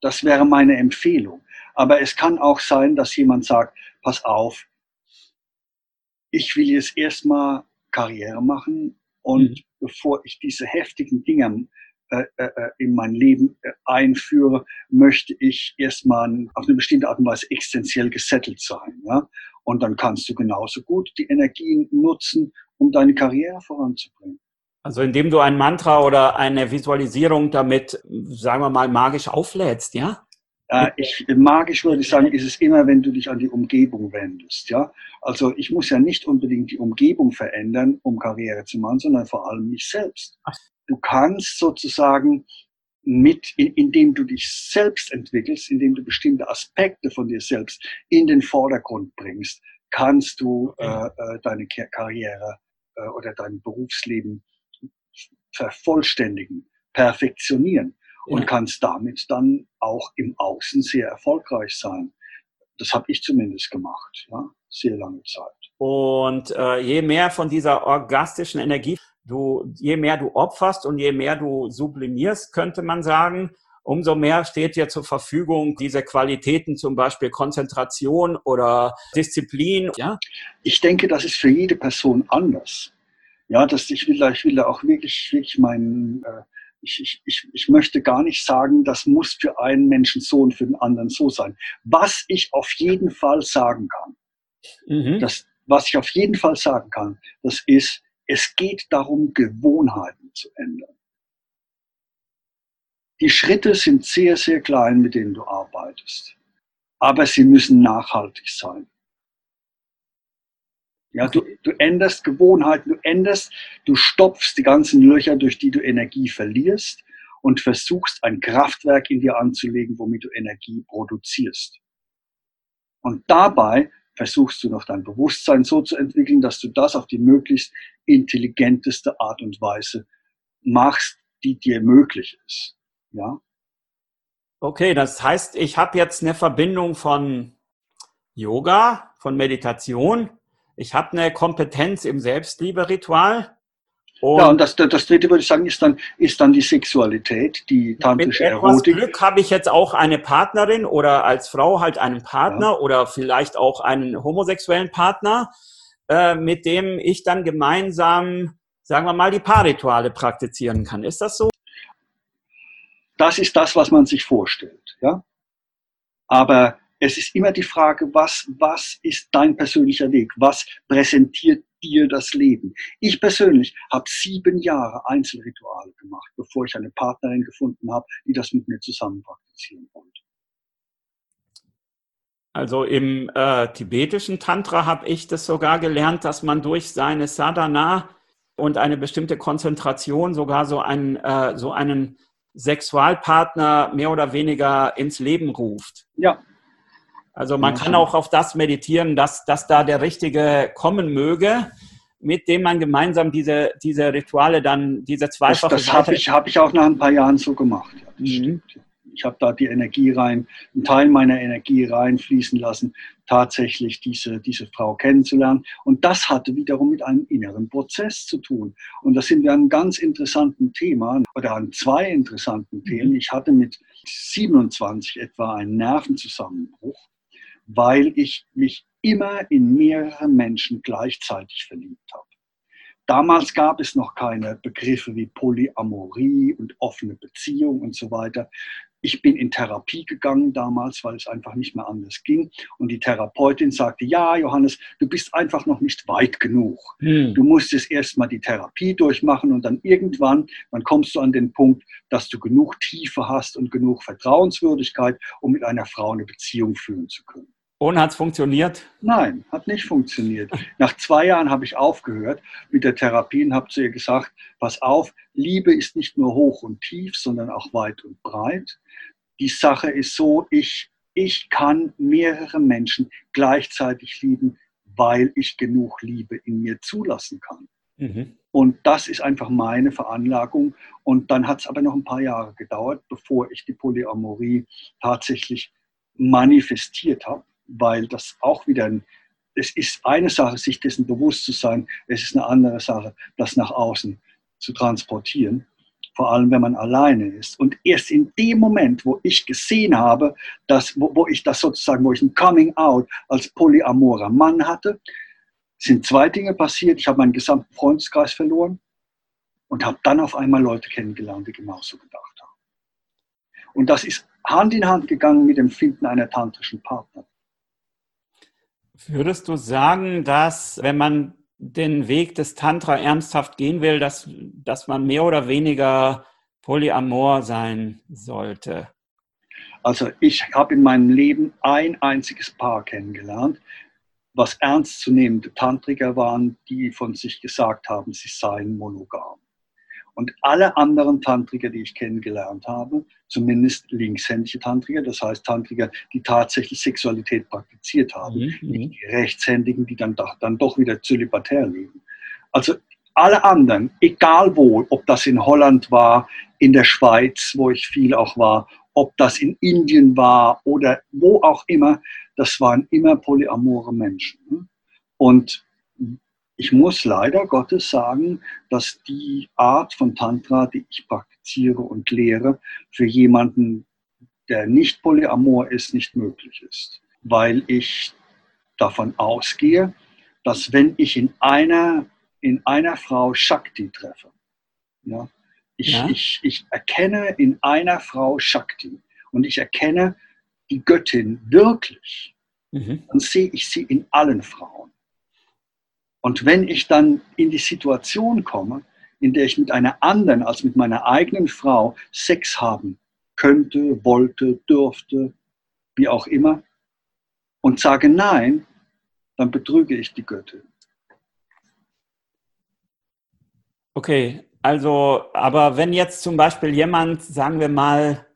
Speaker 2: Das wäre meine Empfehlung. Aber es kann auch sein, dass jemand sagt, pass auf, ich will jetzt erstmal Karriere machen und mhm. bevor ich diese heftigen Dinge äh, in mein Leben einführe, möchte ich erstmal auf eine bestimmte Art und Weise existenziell gesettelt sein. Ja? Und dann kannst du genauso gut die Energien nutzen, um deine Karriere voranzubringen.
Speaker 1: Also indem du ein Mantra oder eine Visualisierung damit, sagen wir mal, magisch auflädst, ja?
Speaker 2: Äh, ich, magisch würde ich sagen, ist es immer, wenn du dich an die Umgebung wendest. Ja? Also ich muss ja nicht unbedingt die Umgebung verändern, um Karriere zu machen, sondern vor allem mich selbst. Du kannst sozusagen mit, indem du dich selbst entwickelst, indem du bestimmte Aspekte von dir selbst in den Vordergrund bringst, kannst du äh, äh, deine Karriere äh, oder dein Berufsleben vervollständigen, perfektionieren und ja. kannst damit dann auch im Außen sehr erfolgreich sein. Das habe ich zumindest gemacht, ja, sehr lange Zeit.
Speaker 1: Und äh, je mehr von dieser orgastischen Energie du, je mehr du opferst und je mehr du sublimierst, könnte man sagen, umso mehr steht dir zur Verfügung diese Qualitäten, zum Beispiel Konzentration oder Disziplin. Ja?
Speaker 2: Ich denke, das ist für jede Person anders. Ja, dass ich will, ich will auch wirklich, wirklich meinen, äh, ich, ich, ich, ich möchte gar nicht sagen, das muss für einen Menschen so und für den anderen so sein. Was ich auf jeden Fall sagen kann, mhm. das, was ich auf jeden Fall sagen kann, das ist, es geht darum, Gewohnheiten zu ändern. Die Schritte sind sehr, sehr klein, mit denen du arbeitest. Aber sie müssen nachhaltig sein. Ja, du, du änderst Gewohnheiten, du änderst, du stopfst die ganzen Löcher, durch die du Energie verlierst und versuchst ein Kraftwerk in dir anzulegen, womit du Energie produzierst. Und dabei versuchst du noch dein Bewusstsein so zu entwickeln, dass du das auf die möglichst intelligenteste Art und Weise machst, die dir möglich ist. Ja.
Speaker 1: Okay, das heißt, ich habe jetzt eine Verbindung von Yoga, von Meditation ich habe eine Kompetenz im Selbstliebe-Ritual.
Speaker 2: Und ja, und das, das dritte würde ich sagen, ist dann, ist dann die Sexualität, die tantrische Erotik. Mit etwas
Speaker 1: Glück habe ich jetzt auch eine Partnerin oder als Frau halt einen Partner ja. oder vielleicht auch einen homosexuellen Partner, äh, mit dem ich dann gemeinsam, sagen wir mal, die Paarrituale praktizieren kann. Ist das so?
Speaker 2: Das ist das, was man sich vorstellt. Ja? Aber es ist immer die Frage, was, was ist dein persönlicher Weg? Was präsentiert dir das Leben? Ich persönlich habe sieben Jahre Einzelrituale gemacht, bevor ich eine Partnerin gefunden habe, die das mit mir zusammen praktizieren wollte.
Speaker 1: Also im äh, tibetischen Tantra habe ich das sogar gelernt, dass man durch seine Sadhana und eine bestimmte Konzentration sogar so einen, äh, so einen Sexualpartner mehr oder weniger ins Leben ruft.
Speaker 2: Ja,
Speaker 1: also man kann auch auf das meditieren, dass, dass da der Richtige kommen möge, mit dem man gemeinsam diese, diese Rituale dann, diese zweifache
Speaker 2: Das, das habe ich, hab ich auch nach ein paar Jahren so gemacht. Ja, mhm. Ich habe da die Energie rein, einen Teil meiner Energie reinfließen lassen, tatsächlich diese, diese Frau kennenzulernen. Und das hatte wiederum mit einem inneren Prozess zu tun. Und da sind wir an einem ganz interessanten Thema oder an zwei interessanten mhm. Themen. Ich hatte mit 27 etwa einen Nervenzusammenbruch weil ich mich immer in mehrere Menschen gleichzeitig verliebt habe. Damals gab es noch keine Begriffe wie Polyamorie und offene Beziehung und so weiter. Ich bin in Therapie gegangen damals, weil es einfach nicht mehr anders ging. Und die Therapeutin sagte, ja, Johannes, du bist einfach noch nicht weit genug. Hm. Du musst jetzt erstmal die Therapie durchmachen und dann irgendwann, dann kommst du an den Punkt, dass du genug Tiefe hast und genug Vertrauenswürdigkeit, um mit einer Frau eine Beziehung führen zu können.
Speaker 1: Und hat es funktioniert?
Speaker 2: Nein, hat nicht funktioniert. Nach zwei Jahren habe ich aufgehört mit der Therapie und habe zu ihr gesagt, pass auf, Liebe ist nicht nur hoch und tief, sondern auch weit und breit. Die Sache ist so, ich, ich kann mehrere Menschen gleichzeitig lieben, weil ich genug Liebe in mir zulassen kann. Mhm. Und das ist einfach meine Veranlagung. Und dann hat es aber noch ein paar Jahre gedauert, bevor ich die Polyamorie tatsächlich manifestiert habe weil das auch wieder ein, es ist eine Sache, sich dessen bewusst zu sein, es ist eine andere Sache, das nach außen zu transportieren, vor allem wenn man alleine ist. Und erst in dem Moment, wo ich gesehen habe, dass, wo, wo ich das sozusagen, wo ich ein Coming Out als polyamorer Mann hatte, sind zwei Dinge passiert. Ich habe meinen gesamten Freundeskreis verloren und habe dann auf einmal Leute kennengelernt, die genauso gedacht haben. Und das ist Hand in Hand gegangen mit dem Finden einer tantrischen Partnerin.
Speaker 1: Würdest du sagen, dass wenn man den Weg des Tantra ernsthaft gehen will, dass, dass man mehr oder weniger polyamor sein sollte?
Speaker 2: Also ich habe in meinem Leben ein einziges Paar kennengelernt, was ernstzunehmende Tantriker waren, die von sich gesagt haben, sie seien monogam. Und alle anderen Tantriker, die ich kennengelernt habe, zumindest linkshändige Tantriker, das heißt Tantriker, die tatsächlich Sexualität praktiziert haben, mhm. nicht die Rechtshändigen, die dann doch, dann doch wieder zölibatär leben. Also alle anderen, egal wo, ob das in Holland war, in der Schweiz, wo ich viel auch war, ob das in Indien war oder wo auch immer, das waren immer polyamore Menschen. Und ich muss leider Gottes sagen, dass die Art von Tantra, die ich praktiziere und lehre, für jemanden, der nicht polyamor ist, nicht möglich ist. Weil ich davon ausgehe, dass wenn ich in einer, in einer Frau Shakti treffe, ja, Ich, ja. ich, ich erkenne in einer Frau Shakti und ich erkenne die Göttin wirklich. Mhm. Dann sehe ich sie in allen Frauen. Und wenn ich dann in die Situation komme, in der ich mit einer anderen als mit meiner eigenen Frau Sex haben könnte, wollte, dürfte, wie auch immer, und sage Nein, dann betrüge ich die Göttin.
Speaker 1: Okay, also, aber wenn jetzt zum Beispiel jemand, sagen wir mal,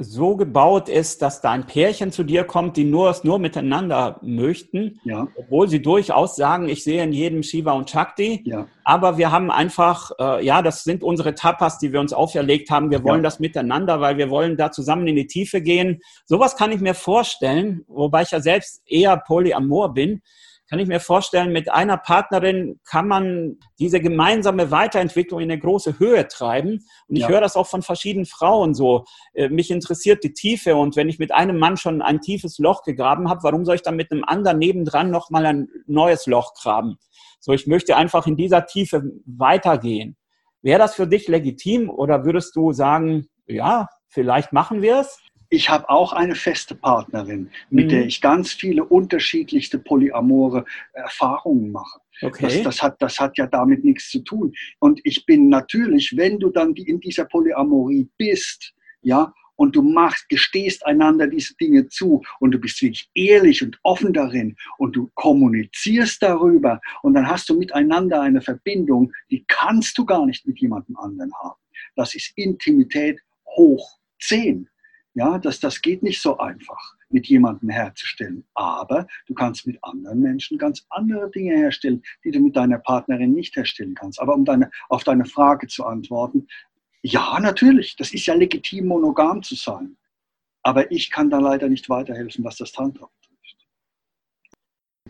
Speaker 1: so gebaut ist, dass da ein Pärchen zu dir kommt, die nur es nur miteinander möchten, ja. obwohl sie durchaus sagen, ich sehe in jedem Shiva und Shakti, ja. aber wir haben einfach, äh, ja, das sind unsere Tapas, die wir uns auferlegt haben, wir wollen ja. das miteinander, weil wir wollen da zusammen in die Tiefe gehen. Sowas kann ich mir vorstellen, wobei ich ja selbst eher Polyamor bin, kann ich mir vorstellen, mit einer Partnerin kann man diese gemeinsame Weiterentwicklung in eine große Höhe treiben. Und ich ja. höre das auch von verschiedenen Frauen so. Äh, mich interessiert die Tiefe und wenn ich mit einem Mann schon ein tiefes Loch gegraben habe, warum soll ich dann mit einem anderen nebendran nochmal ein neues Loch graben? So, ich möchte einfach in dieser Tiefe weitergehen. Wäre das für dich legitim oder würdest du sagen, ja, vielleicht machen wir es?
Speaker 2: Ich habe auch eine feste Partnerin, mit mhm. der ich ganz viele unterschiedlichste polyamore Erfahrungen mache. Okay. Das, das, hat, das hat ja damit nichts zu tun. Und ich bin natürlich, wenn du dann in dieser Polyamorie bist, ja, und du machst, gestehst einander diese Dinge zu und du bist wirklich ehrlich und offen darin und du kommunizierst darüber und dann hast du miteinander eine Verbindung, die kannst du gar nicht mit jemandem anderen haben. Das ist Intimität hoch 10. Ja, das, das geht nicht so einfach mit jemandem herzustellen. Aber du kannst mit anderen Menschen ganz andere Dinge herstellen, die du mit deiner Partnerin nicht herstellen kannst. Aber um deine, auf deine Frage zu antworten, ja, natürlich, das ist ja legitim, monogam zu sein. Aber ich kann da leider nicht weiterhelfen, was das Tantra betrifft.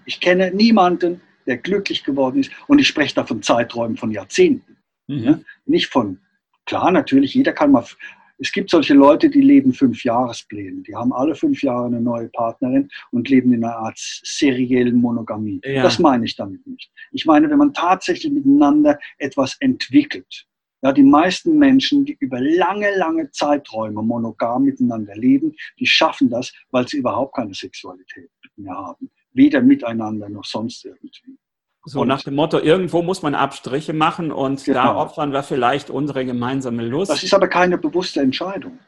Speaker 2: Ich kenne niemanden, der glücklich geworden ist. Und ich spreche da von Zeiträumen von Jahrzehnten. Mhm. Nicht von, klar, natürlich, jeder kann mal es gibt solche Leute, die leben fünf Jahrespläne. Die haben alle fünf Jahre eine neue Partnerin und leben in einer Art seriellen Monogamie. Ja. Das meine ich damit nicht. Ich meine, wenn man tatsächlich miteinander etwas entwickelt, ja, die meisten Menschen, die über lange, lange Zeiträume monogam miteinander leben, die schaffen das, weil sie überhaupt keine Sexualität mehr haben. Weder miteinander noch sonst irgendwie.
Speaker 1: So und nach dem Motto, irgendwo muss man Abstriche machen und genau. da opfern wir vielleicht unsere gemeinsame Lust.
Speaker 2: Das ist aber keine bewusste Entscheidung.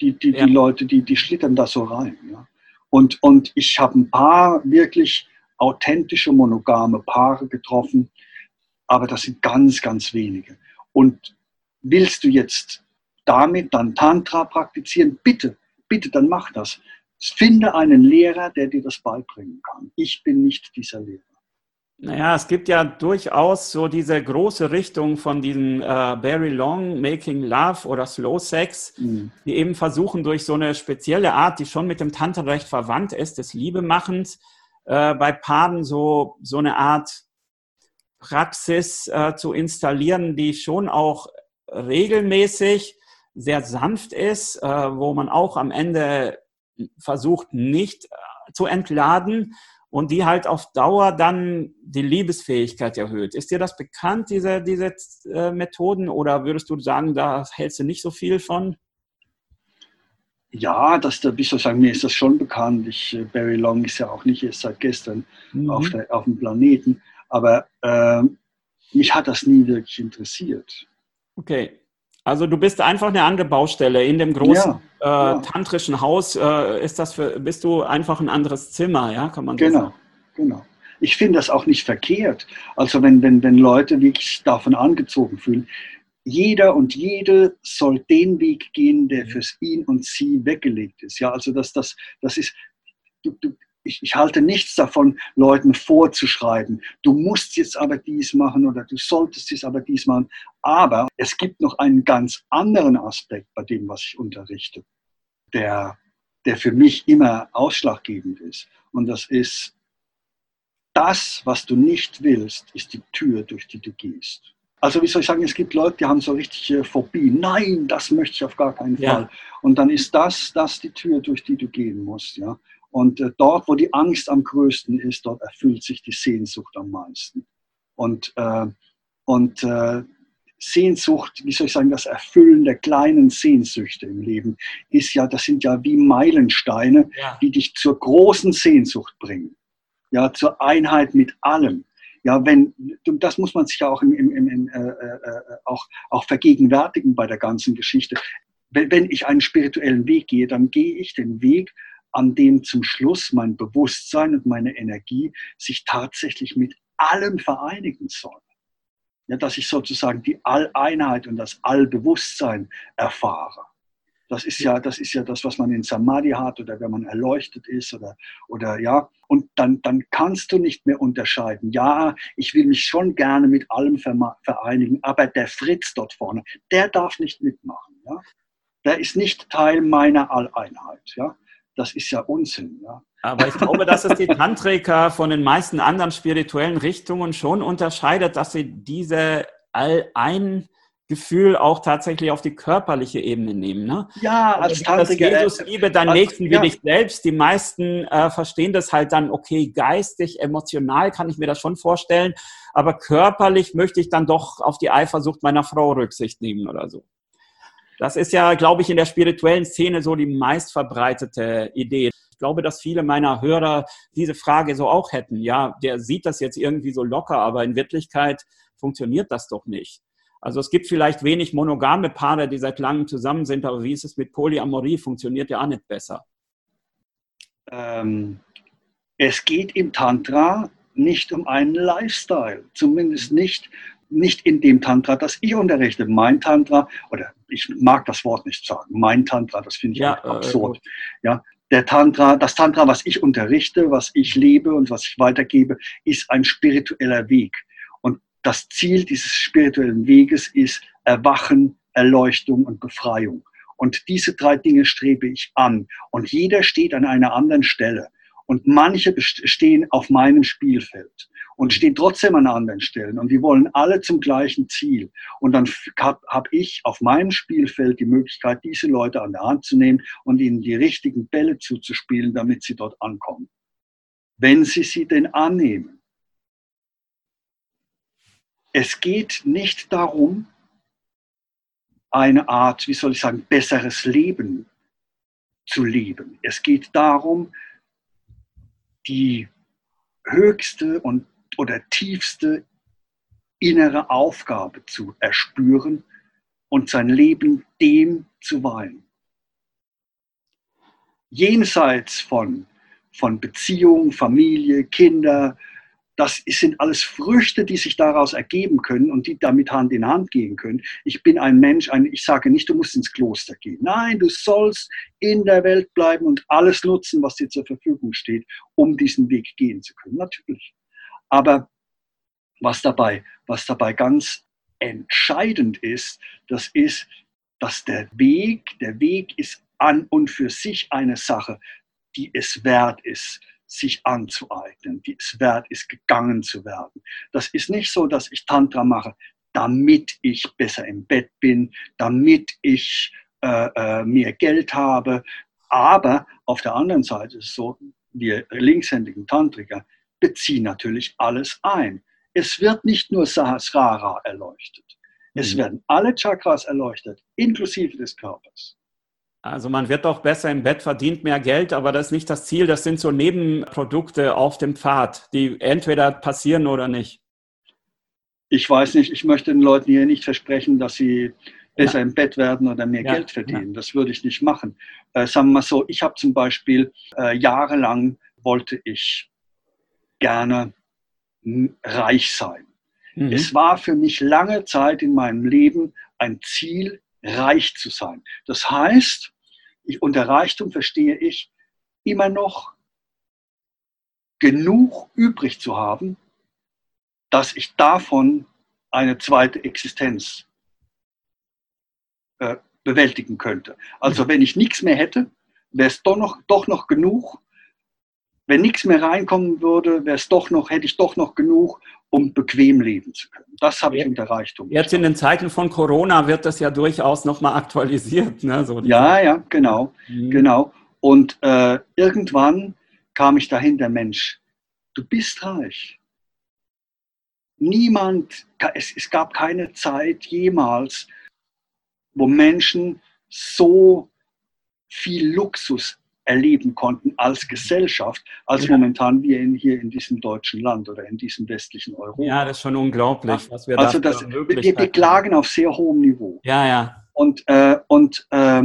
Speaker 2: Die, die, ja. die Leute, die, die schlittern da so rein. Ja. Und, und ich habe ein paar wirklich authentische monogame Paare getroffen, aber das sind ganz, ganz wenige. Und willst du jetzt damit dann Tantra praktizieren? Bitte, bitte, dann mach das. Finde einen Lehrer, der dir das beibringen kann. Ich bin nicht dieser Lehrer.
Speaker 1: Naja, es gibt ja durchaus so diese große Richtung von diesen äh, Barry Long, Making Love oder Slow Sex, mhm. die eben versuchen, durch so eine spezielle Art, die schon mit dem Tantenrecht verwandt ist, des Liebemachens, äh, bei Paaren so, so eine Art Praxis äh, zu installieren, die schon auch regelmäßig sehr sanft ist, äh, wo man auch am Ende versucht, nicht äh, zu entladen, und die halt auf Dauer dann die Liebesfähigkeit erhöht. Ist dir das bekannt, diese, diese äh, Methoden, oder würdest du sagen, da hältst du nicht so viel von?
Speaker 2: Ja, das, da bist du sagen, mir ist das schon bekannt. Ich, äh, Barry Long ist ja auch nicht erst seit gestern mhm. auf, der, auf dem Planeten, aber äh, mich hat das nie wirklich interessiert.
Speaker 1: Okay, also du bist einfach eine andere Baustelle in dem großen ja, äh, ja. tantrischen Haus. Äh, ist das für, bist du einfach ein anderes Zimmer, ja, kann man
Speaker 2: genau, sagen. Genau. Ich finde das auch nicht verkehrt. Also wenn, wenn, wenn Leute wirklich davon angezogen fühlen, jeder und jede soll den Weg gehen, der fürs ihn und sie weggelegt ist. Ja, also das, das, das ist, du, du, ich, ich halte nichts davon, Leuten vorzuschreiben, du musst jetzt aber dies machen oder du solltest jetzt aber dies machen. Aber es gibt noch einen ganz anderen Aspekt bei dem, was ich unterrichte, der, der für mich immer ausschlaggebend ist. Und das ist, das, was du nicht willst, ist die Tür, durch die du gehst. Also wie soll ich sagen, es gibt Leute, die haben so richtige Phobie. Nein, das möchte ich auf gar keinen Fall. Ja. Und dann ist das, das die Tür, durch die du gehen musst. Ja? Und äh, dort, wo die Angst am größten ist, dort erfüllt sich die Sehnsucht am meisten. Und, äh, und äh, Sehnsucht, wie soll ich sagen, das Erfüllen der kleinen Sehnsüchte im Leben ist ja, das sind ja wie Meilensteine, ja. die dich zur großen Sehnsucht bringen. Ja, zur Einheit mit allem. Ja, wenn, das muss man sich ja auch, im, im, im, äh, äh, auch, auch vergegenwärtigen bei der ganzen Geschichte. Wenn, wenn ich einen spirituellen Weg gehe, dann gehe ich den Weg, an dem zum Schluss mein Bewusstsein und meine Energie sich tatsächlich mit allem vereinigen sollen. Ja, dass ich sozusagen die Alleinheit und das Allbewusstsein erfahre. Das ist ja, das ist ja das, was man in Samadhi hat oder wenn man erleuchtet ist oder, oder ja. Und dann, dann kannst du nicht mehr unterscheiden. Ja, ich will mich schon gerne mit allem vereinigen, aber der Fritz dort vorne, der darf nicht mitmachen. Ja. Der ist nicht Teil meiner Alleinheit. Ja. Das ist ja Unsinn. Ja.
Speaker 1: Aber ich glaube, dass es die Tantriker von den meisten anderen spirituellen Richtungen schon unterscheidet, dass sie diese all Gefühl auch tatsächlich auf die körperliche Ebene nehmen. Ne?
Speaker 2: Ja,
Speaker 1: als also, Tantriker. Jesus äh, liebe deinen als, Nächsten wie ja. dich selbst. Die meisten äh, verstehen das halt dann, okay, geistig, emotional kann ich mir das schon vorstellen, aber körperlich möchte ich dann doch auf die Eifersucht meiner Frau Rücksicht nehmen oder so. Das ist ja, glaube ich, in der spirituellen Szene so die meistverbreitete Idee. Ich glaube, dass viele meiner Hörer diese Frage so auch hätten. Ja, der sieht das jetzt irgendwie so locker, aber in Wirklichkeit funktioniert das doch nicht. Also es gibt vielleicht wenig monogame Paare, die seit langem zusammen sind, aber wie ist es mit Polyamorie? Funktioniert ja auch nicht besser.
Speaker 2: Ähm, es geht im Tantra nicht um einen Lifestyle, zumindest nicht nicht in dem Tantra, das ich unterrichte. Mein Tantra, oder ich mag das Wort nicht sagen, mein Tantra, das finde ich ja, absurd. Äh, ja, der Tantra, das Tantra, was ich unterrichte, was ich lebe und was ich weitergebe, ist ein spiritueller Weg. Und das Ziel dieses spirituellen Weges ist Erwachen, Erleuchtung und Befreiung. Und diese drei Dinge strebe ich an. Und jeder steht an einer anderen Stelle. Und manche stehen auf meinem Spielfeld und stehen trotzdem an anderen Stellen und die wollen alle zum gleichen Ziel. Und dann habe hab ich auf meinem Spielfeld die Möglichkeit, diese Leute an der Hand zu nehmen und ihnen die richtigen Bälle zuzuspielen, damit sie dort ankommen. Wenn sie sie denn annehmen. Es geht nicht darum, eine Art, wie soll ich sagen, besseres Leben zu leben. Es geht darum, die höchste und oder tiefste innere Aufgabe zu erspüren und sein Leben dem zu weihen. Jenseits von, von Beziehung, Familie, Kinder, das sind alles Früchte, die sich daraus ergeben können und die damit Hand in Hand gehen können. Ich bin ein Mensch, ein, ich sage nicht, du musst ins Kloster gehen. Nein, du sollst in der Welt bleiben und alles nutzen, was dir zur Verfügung steht, um diesen Weg gehen zu können. Natürlich. Aber was dabei, was dabei ganz entscheidend ist, das ist, dass der Weg, der Weg ist an und für sich eine Sache, die es wert ist, sich anzueignen, es wert ist, gegangen zu werden. Das ist nicht so, dass ich Tantra mache, damit ich besser im Bett bin, damit ich äh, äh, mehr Geld habe. Aber auf der anderen Seite ist es so, wir linkshändigen Tantriker, beziehen natürlich alles ein. Es wird nicht nur Sahasrara erleuchtet. Es mhm. werden alle Chakras erleuchtet, inklusive des Körpers.
Speaker 1: Also man wird doch besser im Bett, verdient mehr Geld, aber das ist nicht das Ziel. Das sind so Nebenprodukte auf dem Pfad, die entweder passieren oder nicht.
Speaker 2: Ich weiß nicht, ich möchte den Leuten hier nicht versprechen, dass sie besser ja. im Bett werden oder mehr ja. Geld verdienen. Ja. Das würde ich nicht machen. Äh, sagen wir mal so, ich habe zum Beispiel äh, jahrelang wollte ich gerne reich sein. Mhm. Es war für mich lange Zeit in meinem Leben ein Ziel, reich zu sein. Das heißt, ich, unter Reichtum verstehe ich immer noch genug übrig zu haben, dass ich davon eine zweite Existenz äh, bewältigen könnte. Also mhm. wenn ich nichts mehr hätte, wäre es doch noch, doch noch genug, wenn nichts mehr reinkommen würde, wäre es doch noch, hätte ich doch noch genug, um bequem leben zu können. Das habe ich unter Reichtum.
Speaker 1: Jetzt in den Zeiten von Corona wird das ja durchaus nochmal aktualisiert. Ne?
Speaker 2: So ja, ja, genau, mhm. genau. Und äh, irgendwann kam ich dahin, der Mensch, du bist reich. niemand, es, es gab keine Zeit jemals, wo Menschen so viel Luxus erleben konnten als Gesellschaft, als ja. momentan wir in, hier in diesem deutschen Land oder in diesem westlichen Europa.
Speaker 1: Ja, das ist schon unglaublich,
Speaker 2: was wir also da das, wir, wir klagen auf sehr hohem Niveau.
Speaker 1: Ja, ja.
Speaker 2: Und, äh, und äh,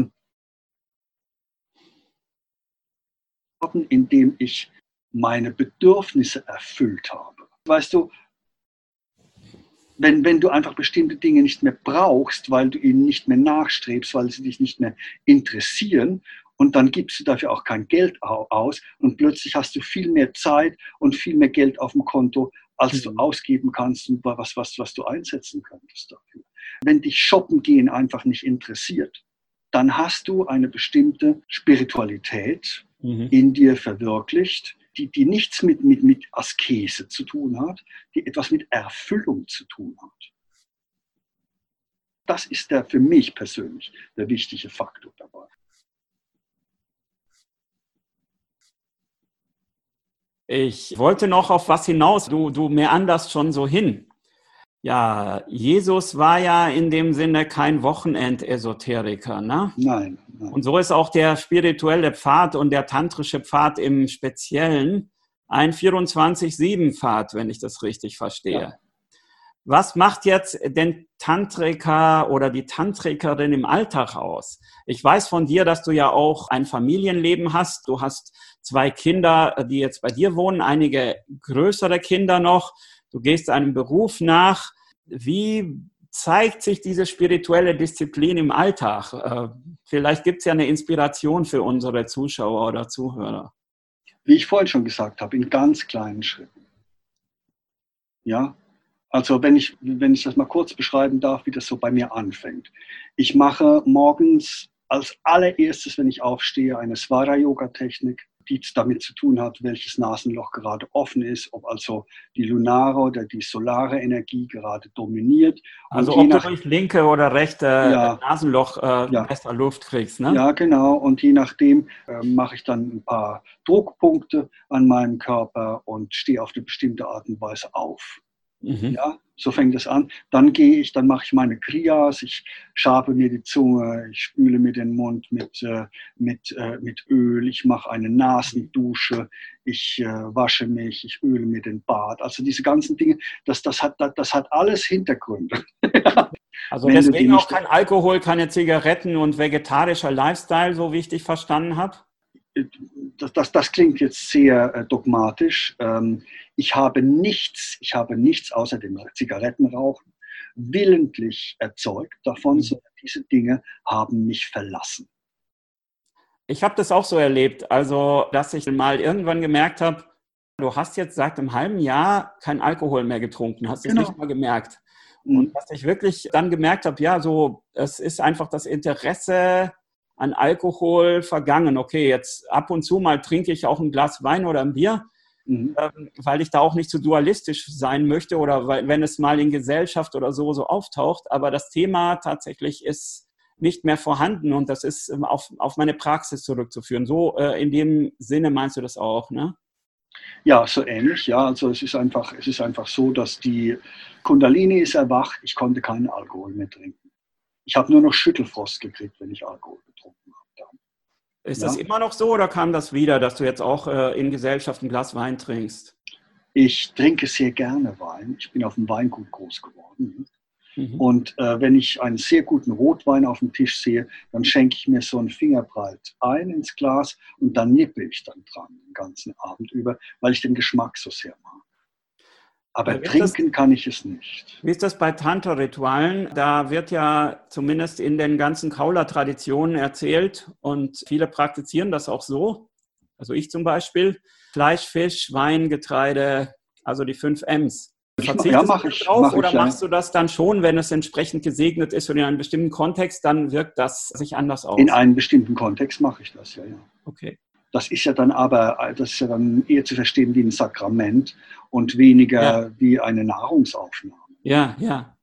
Speaker 2: indem ich meine Bedürfnisse erfüllt habe. Weißt du, wenn, wenn du einfach bestimmte Dinge nicht mehr brauchst, weil du ihnen nicht mehr nachstrebst, weil sie dich nicht mehr interessieren und dann gibst du dafür auch kein Geld aus und plötzlich hast du viel mehr Zeit und viel mehr Geld auf dem Konto, als mhm. du ausgeben kannst und was, was, was du einsetzen könntest dafür. Wenn dich Shoppen gehen einfach nicht interessiert, dann hast du eine bestimmte Spiritualität mhm. in dir verwirklicht, die, die nichts mit, mit, mit Askese zu tun hat, die etwas mit Erfüllung zu tun hat. Das ist der für mich persönlich der wichtige Faktor dabei.
Speaker 1: Ich wollte noch auf was hinaus. Du, du meanderst schon so hin. Ja, Jesus war ja in dem Sinne kein Wochenend-Esoteriker, ne?
Speaker 2: Nein, nein.
Speaker 1: Und so ist auch der spirituelle Pfad und der tantrische Pfad im Speziellen ein 24-7-Pfad, wenn ich das richtig verstehe. Ja. Was macht jetzt den Tantriker oder die Tantrikerin im Alltag aus? Ich weiß von dir, dass du ja auch ein Familienleben hast. Du hast zwei Kinder, die jetzt bei dir wohnen, einige größere Kinder noch du gehst einem Beruf nach. Wie zeigt sich diese spirituelle Disziplin im Alltag? Äh, vielleicht gibt es ja eine Inspiration für unsere Zuschauer oder Zuhörer.
Speaker 2: Wie ich vorhin schon gesagt habe, in ganz kleinen Schritten. Ja, also wenn ich, wenn ich das mal kurz beschreiben darf, wie das so bei mir anfängt. Ich mache morgens als allererstes, wenn ich aufstehe, eine Svara-Yoga-Technik die damit zu tun hat, welches Nasenloch gerade offen ist, ob also die lunare oder die solare Energie gerade dominiert.
Speaker 1: Also ob nach, du durch linke oder rechte ja, Nasenloch äh, ja. besser Luft kriegst, ne?
Speaker 2: Ja, genau. Und je nachdem äh, mache ich dann ein paar Druckpunkte an meinem Körper und stehe auf eine bestimmte Art und Weise auf. Mhm. Ja, so fängt es an. Dann gehe ich, dann mache ich meine Kriyas, ich schabe mir die Zunge, ich spüle mir den Mund mit, äh, mit, äh, mit Öl, ich mache eine Nasendusche, ich äh, wasche mich, ich öle mir den Bart. Also diese ganzen Dinge, das, das, hat, das, das hat alles Hintergründe.
Speaker 1: also deswegen auch kein Alkohol, keine Zigaretten und vegetarischer Lifestyle, so wie ich dich verstanden habe?
Speaker 2: Das, das, das klingt jetzt sehr äh, dogmatisch. Ähm, ich habe nichts, ich habe nichts außer dem Zigarettenrauchen willentlich erzeugt davon, mhm. sondern diese Dinge haben mich verlassen.
Speaker 1: Ich habe das auch so erlebt, also dass ich mal irgendwann gemerkt habe, du hast jetzt seit einem halben Jahr kein Alkohol mehr getrunken, hast es genau. nicht mal gemerkt. Mhm. Und dass ich wirklich dann gemerkt habe, ja, so, es ist einfach das Interesse an Alkohol vergangen. Okay, jetzt ab und zu mal trinke ich auch ein Glas Wein oder ein Bier, mhm. ähm, weil ich da auch nicht zu so dualistisch sein möchte oder weil, wenn es mal in Gesellschaft oder so so auftaucht. Aber das Thema tatsächlich ist nicht mehr vorhanden und das ist ähm, auf, auf meine Praxis zurückzuführen. So äh, in dem Sinne meinst du das auch, ne?
Speaker 2: Ja, so ähnlich. Ja, also es ist einfach, es ist einfach so, dass die Kundalini ist erwacht. Ich konnte keinen Alkohol mehr trinken. Ich habe nur noch Schüttelfrost gekriegt, wenn ich Alkohol getrunken habe.
Speaker 1: Ist ja? das immer noch so oder kam das wieder, dass du jetzt auch äh, in Gesellschaft ein Glas Wein trinkst?
Speaker 2: Ich trinke sehr gerne Wein. Ich bin auf dem Weingut groß geworden. Mhm. Und äh, wenn ich einen sehr guten Rotwein auf dem Tisch sehe, dann schenke ich mir so einen Fingerbreit ein ins Glas und dann nippe ich dann dran den ganzen Abend über, weil ich den Geschmack so sehr mag. Aber trinken das, kann ich es nicht.
Speaker 1: Wie ist das bei Tantra-Ritualen? Da wird ja zumindest in den ganzen Kaula-Traditionen erzählt und viele praktizieren das auch so. Also ich zum Beispiel. Fleisch, Fisch, Wein, Getreide, also die fünf M's. Verzichtest ja, mach ich, drauf mach oder ich, machst du das dann schon, wenn es entsprechend gesegnet ist und in einem bestimmten Kontext, dann wirkt das sich anders aus?
Speaker 2: In einem bestimmten Kontext mache ich das, ja, ja.
Speaker 1: Okay.
Speaker 2: Das ist ja dann aber, das ist ja dann eher zu verstehen wie ein Sakrament und weniger ja. wie eine Nahrungsaufnahme.
Speaker 1: Ja, ja.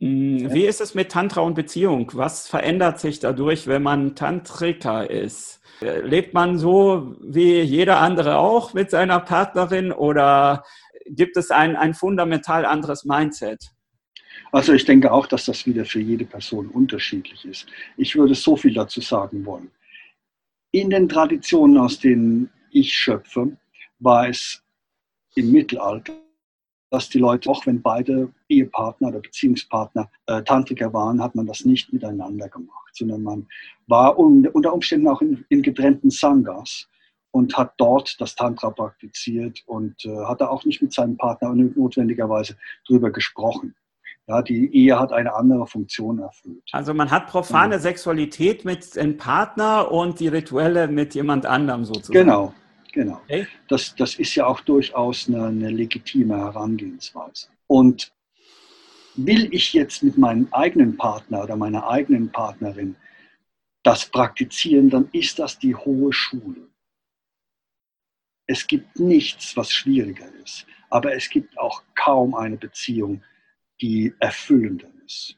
Speaker 1: Hm, wie ist es mit Tantra und Beziehung? Was verändert sich dadurch, wenn man Tantriker ist? Lebt man so wie jeder andere auch mit seiner Partnerin oder gibt es ein, ein fundamental anderes Mindset?
Speaker 2: Also ich denke auch, dass das wieder für jede Person unterschiedlich ist. Ich würde so viel dazu sagen wollen. In den Traditionen, aus denen ich schöpfe, war es im Mittelalter, dass die Leute, auch wenn beide Ehepartner oder Beziehungspartner äh, Tantriker waren, hat man das nicht miteinander gemacht, sondern man war un unter Umständen auch in, in, getrennten Sanghas und hat dort das Tantra praktiziert und äh, hat da auch nicht mit seinem Partner notwendigerweise drüber gesprochen. Ja, die Ehe hat eine andere Funktion erfüllt.
Speaker 1: Also man hat profane ja. Sexualität mit einem Partner und die rituelle mit jemand anderem sozusagen.
Speaker 2: Genau, Genau. Okay. Das, das ist ja auch durchaus eine, eine legitime Herangehensweise. Und will ich jetzt mit meinem eigenen Partner oder meiner eigenen Partnerin das praktizieren, dann ist das die hohe Schule. Es gibt nichts, was schwieriger ist, aber es gibt auch kaum eine Beziehung, die erfüllender ist,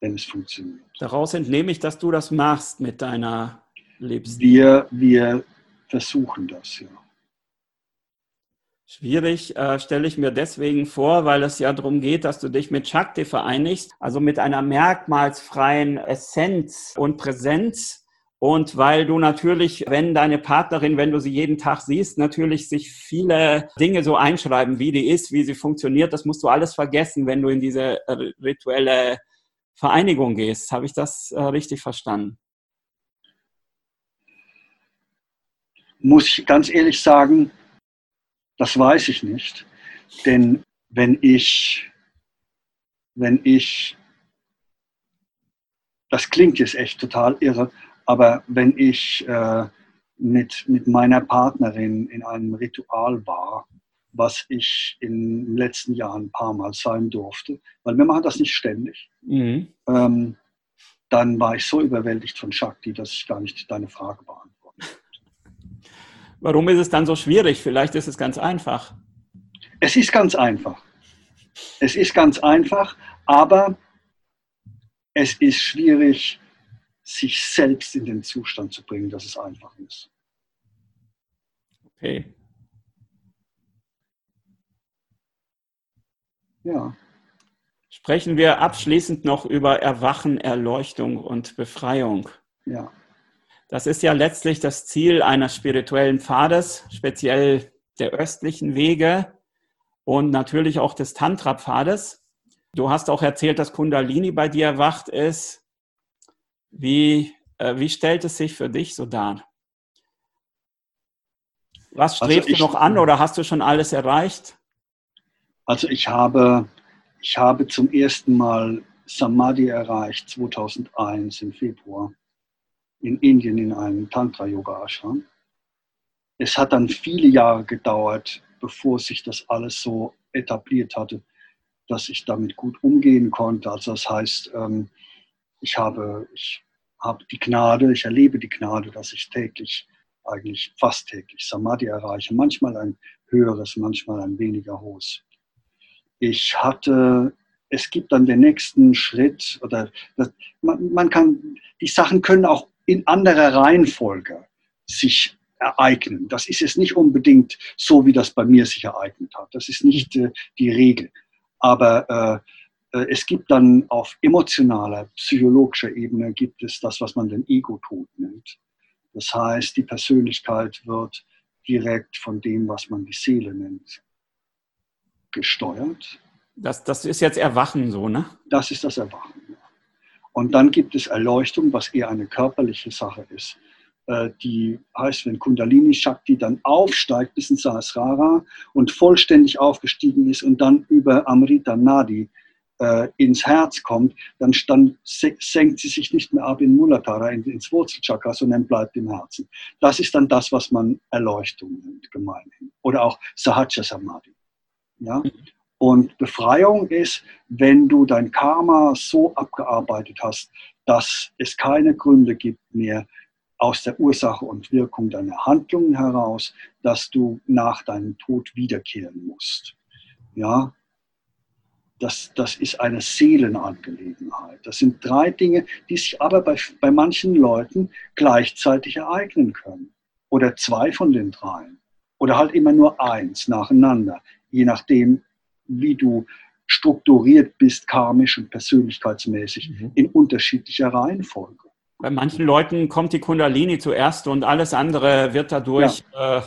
Speaker 2: wenn es funktioniert.
Speaker 1: Daraus entnehme ich, dass du das machst mit deiner Lebens.
Speaker 2: Wir, wir versuchen das, ja.
Speaker 1: Schwierig äh, stelle ich mir deswegen vor, weil es ja darum geht, dass du dich mit Shakti vereinigst, also mit einer merkmalsfreien Essenz und Präsenz. Und weil du natürlich, wenn deine Partnerin, wenn du sie jeden Tag siehst, natürlich sich viele Dinge so einschreiben, wie die ist, wie sie funktioniert, das musst du alles vergessen, wenn du in diese rituelle Vereinigung gehst. Habe ich das äh, richtig verstanden?
Speaker 2: muss ich ganz ehrlich sagen, das weiß ich nicht. Denn wenn ich, wenn ich, das klingt jetzt echt total irre, aber wenn ich äh, mit, mit meiner Partnerin in einem Ritual war, was ich in den letzten Jahren ein paar Mal sein durfte, weil wir machen das nicht ständig, mhm. ähm, dann war ich so überwältigt von Shakti, dass ich gar nicht deine Frage beantworte.
Speaker 1: Warum ist es dann so schwierig? Vielleicht ist es ganz einfach.
Speaker 2: Es ist ganz einfach. Es ist ganz einfach, aber es ist schwierig, sich selbst in den Zustand zu bringen, dass es einfach ist.
Speaker 1: Okay.
Speaker 2: Ja.
Speaker 1: Sprechen wir abschließend noch über Erwachen, Erleuchtung und Befreiung.
Speaker 2: Ja.
Speaker 1: Das ist ja letztlich das Ziel eines spirituellen Pfades, speziell der östlichen Wege und natürlich auch des Tantra-Pfades. Du hast auch erzählt, dass Kundalini bei dir erwacht ist. Wie, äh, wie stellt es sich für dich so dar? Was also strebst also ich, du noch an oder hast du schon alles erreicht?
Speaker 2: Also ich habe, ich habe zum ersten Mal Samadhi erreicht 2001 im Februar in Indien in einem Tantra-Yoga-Ashram. Es hat dann viele Jahre gedauert, bevor sich das alles so etabliert hatte, dass ich damit gut umgehen konnte. Also das heißt, ähm, ich habe, ich habe die Gnade, ich erlebe die Gnade, dass ich täglich, eigentlich fast täglich Samadhi erreiche. Manchmal ein höheres, manchmal ein weniger hohes. Ich hatte es gibt dann den nächsten Schritt oder das, man, man, kann, die Sachen können auch in anderer Reihenfolge sich ereignen. Das ist jetzt nicht unbedingt so, wie das bei mir sich ereignet hat. Das ist nicht äh, die Regel. Aber äh, es gibt dann auf emotionaler, psychologischer Ebene gibt es das, was man den Ego-Tod nennt. Das heißt, die Persönlichkeit wird direkt von dem, was man die Seele nennt, gesteuert.
Speaker 1: Das, das ist jetzt Erwachen so, ne?
Speaker 2: Das ist das Erwachen. Und dann gibt es Erleuchtung, was eher eine körperliche Sache ist. Äh, die heißt, wenn Kundalini Shakti dann aufsteigt bis in Sahasrara und vollständig aufgestiegen ist und dann über Amrita Nadi äh, ins Herz kommt, dann, dann senkt sie sich nicht mehr ab in Muladhara, ins Wurzelchakra, sondern bleibt im Herzen. Das ist dann das, was man Erleuchtung nennt, gemeinhin. Oder auch Sahaja Samadhi. Ja? Und Befreiung ist, wenn du dein Karma so abgearbeitet hast, dass es keine Gründe gibt mehr aus der Ursache und Wirkung deiner Handlungen heraus, dass du nach deinem Tod wiederkehren musst. Ja, das, das ist eine Seelenangelegenheit. Das sind drei Dinge, die sich aber bei, bei manchen Leuten gleichzeitig ereignen können. Oder zwei von den dreien. Oder halt immer nur eins nacheinander je nachdem, wie du strukturiert bist, karmisch und persönlichkeitsmäßig, mhm. in unterschiedlicher Reihenfolge.
Speaker 1: Bei manchen Leuten kommt die Kundalini zuerst und alles andere wird dadurch ja. äh,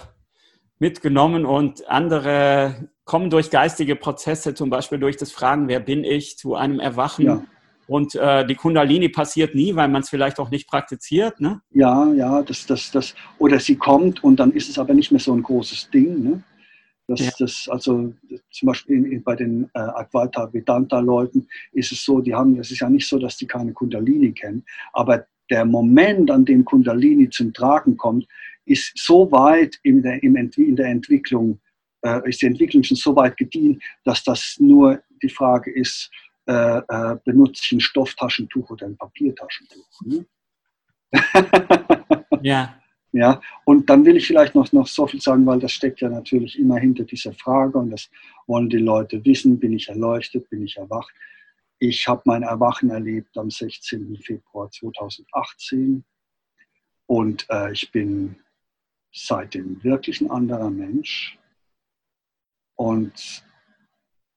Speaker 1: mitgenommen und andere kommen durch geistige Prozesse, zum Beispiel durch das Fragen, wer bin ich, zu einem Erwachen. Ja. Und äh, die Kundalini passiert nie, weil man es vielleicht auch nicht praktiziert. Ne?
Speaker 2: Ja, ja, das, das, das, oder sie kommt und dann ist es aber nicht mehr so ein großes Ding. Ne? Das, ja. das, also zum Beispiel in, bei den äh, Advaita Vedanta-Leuten ist es so, die haben, es ist ja nicht so, dass die keine Kundalini kennen, aber der Moment, an dem Kundalini zum Tragen kommt, ist so weit in der, in der Entwicklung, äh, ist die Entwicklung schon so weit gediehen, dass das nur die Frage ist, äh, äh, benutze ich ein Stofftaschentuch oder ein Papiertaschentuch. Ne? ja. Ja, und dann will ich vielleicht noch, noch so viel sagen, weil das steckt ja natürlich immer hinter dieser Frage und das wollen die Leute wissen, bin ich erleuchtet, bin ich erwacht. Ich habe mein Erwachen erlebt am 16. Februar 2018 und äh, ich bin seitdem wirklich ein anderer Mensch. Und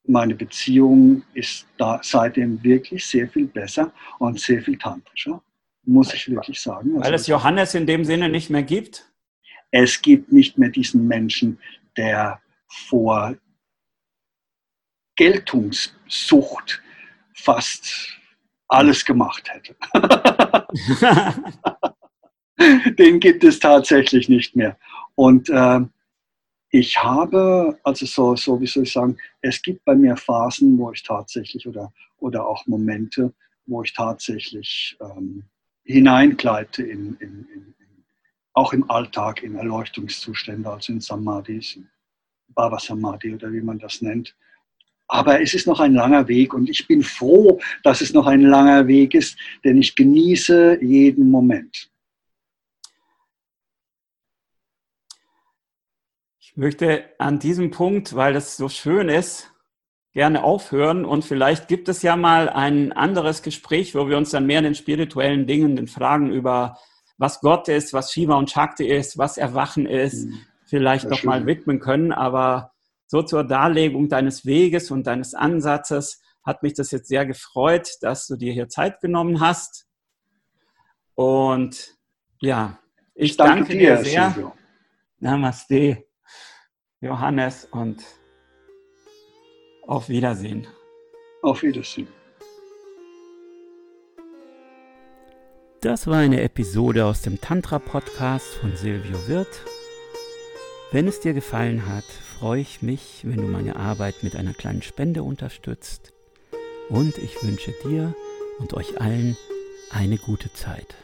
Speaker 2: meine Beziehung ist da seitdem wirklich sehr viel besser und sehr viel tantrischer, muss ich wirklich sagen.
Speaker 1: Also Weil es Johannes in dem Sinne nicht mehr gibt?
Speaker 2: Es gibt nicht mehr diesen Menschen, der vor Geltungssucht fast alles gemacht hätte. Den gibt es tatsächlich nicht mehr. Und äh, ich habe, also so, so, wie soll ich sagen, es gibt bei mir Phasen, wo ich tatsächlich oder, oder auch Momente, wo ich tatsächlich ähm, hineingleite in, in, in, auch im Alltag in Erleuchtungszustände, also in Samadhis, Baba Samadhi oder wie man das nennt. Aber es ist noch ein langer Weg und ich bin froh, dass es noch ein langer Weg ist, denn ich genieße jeden Moment.
Speaker 1: Möchte an diesem Punkt, weil das so schön ist, gerne aufhören und vielleicht gibt es ja mal ein anderes Gespräch, wo wir uns dann mehr in den spirituellen Dingen, den Fragen über was Gott ist, was Shiva und Shakti ist, was Erwachen ist, mhm. vielleicht noch mal widmen können. Aber so zur Darlegung deines Weges und deines Ansatzes hat mich das jetzt sehr gefreut, dass du dir hier Zeit genommen hast. Und ja, ich, ich danke, danke, dir sehr. Silvio. Namaste, Johannes, und auf Wiedersehen.
Speaker 2: Auf Wiedersehen.
Speaker 1: Das war eine Episode aus dem Tantra-Podcast von Silvio Wirth. Wenn es dir gefallen hat, freue ich mich, wenn du meine Arbeit mit einer kleinen Spende unterstützt. Und ich wünsche dir und euch allen eine gute Zeit.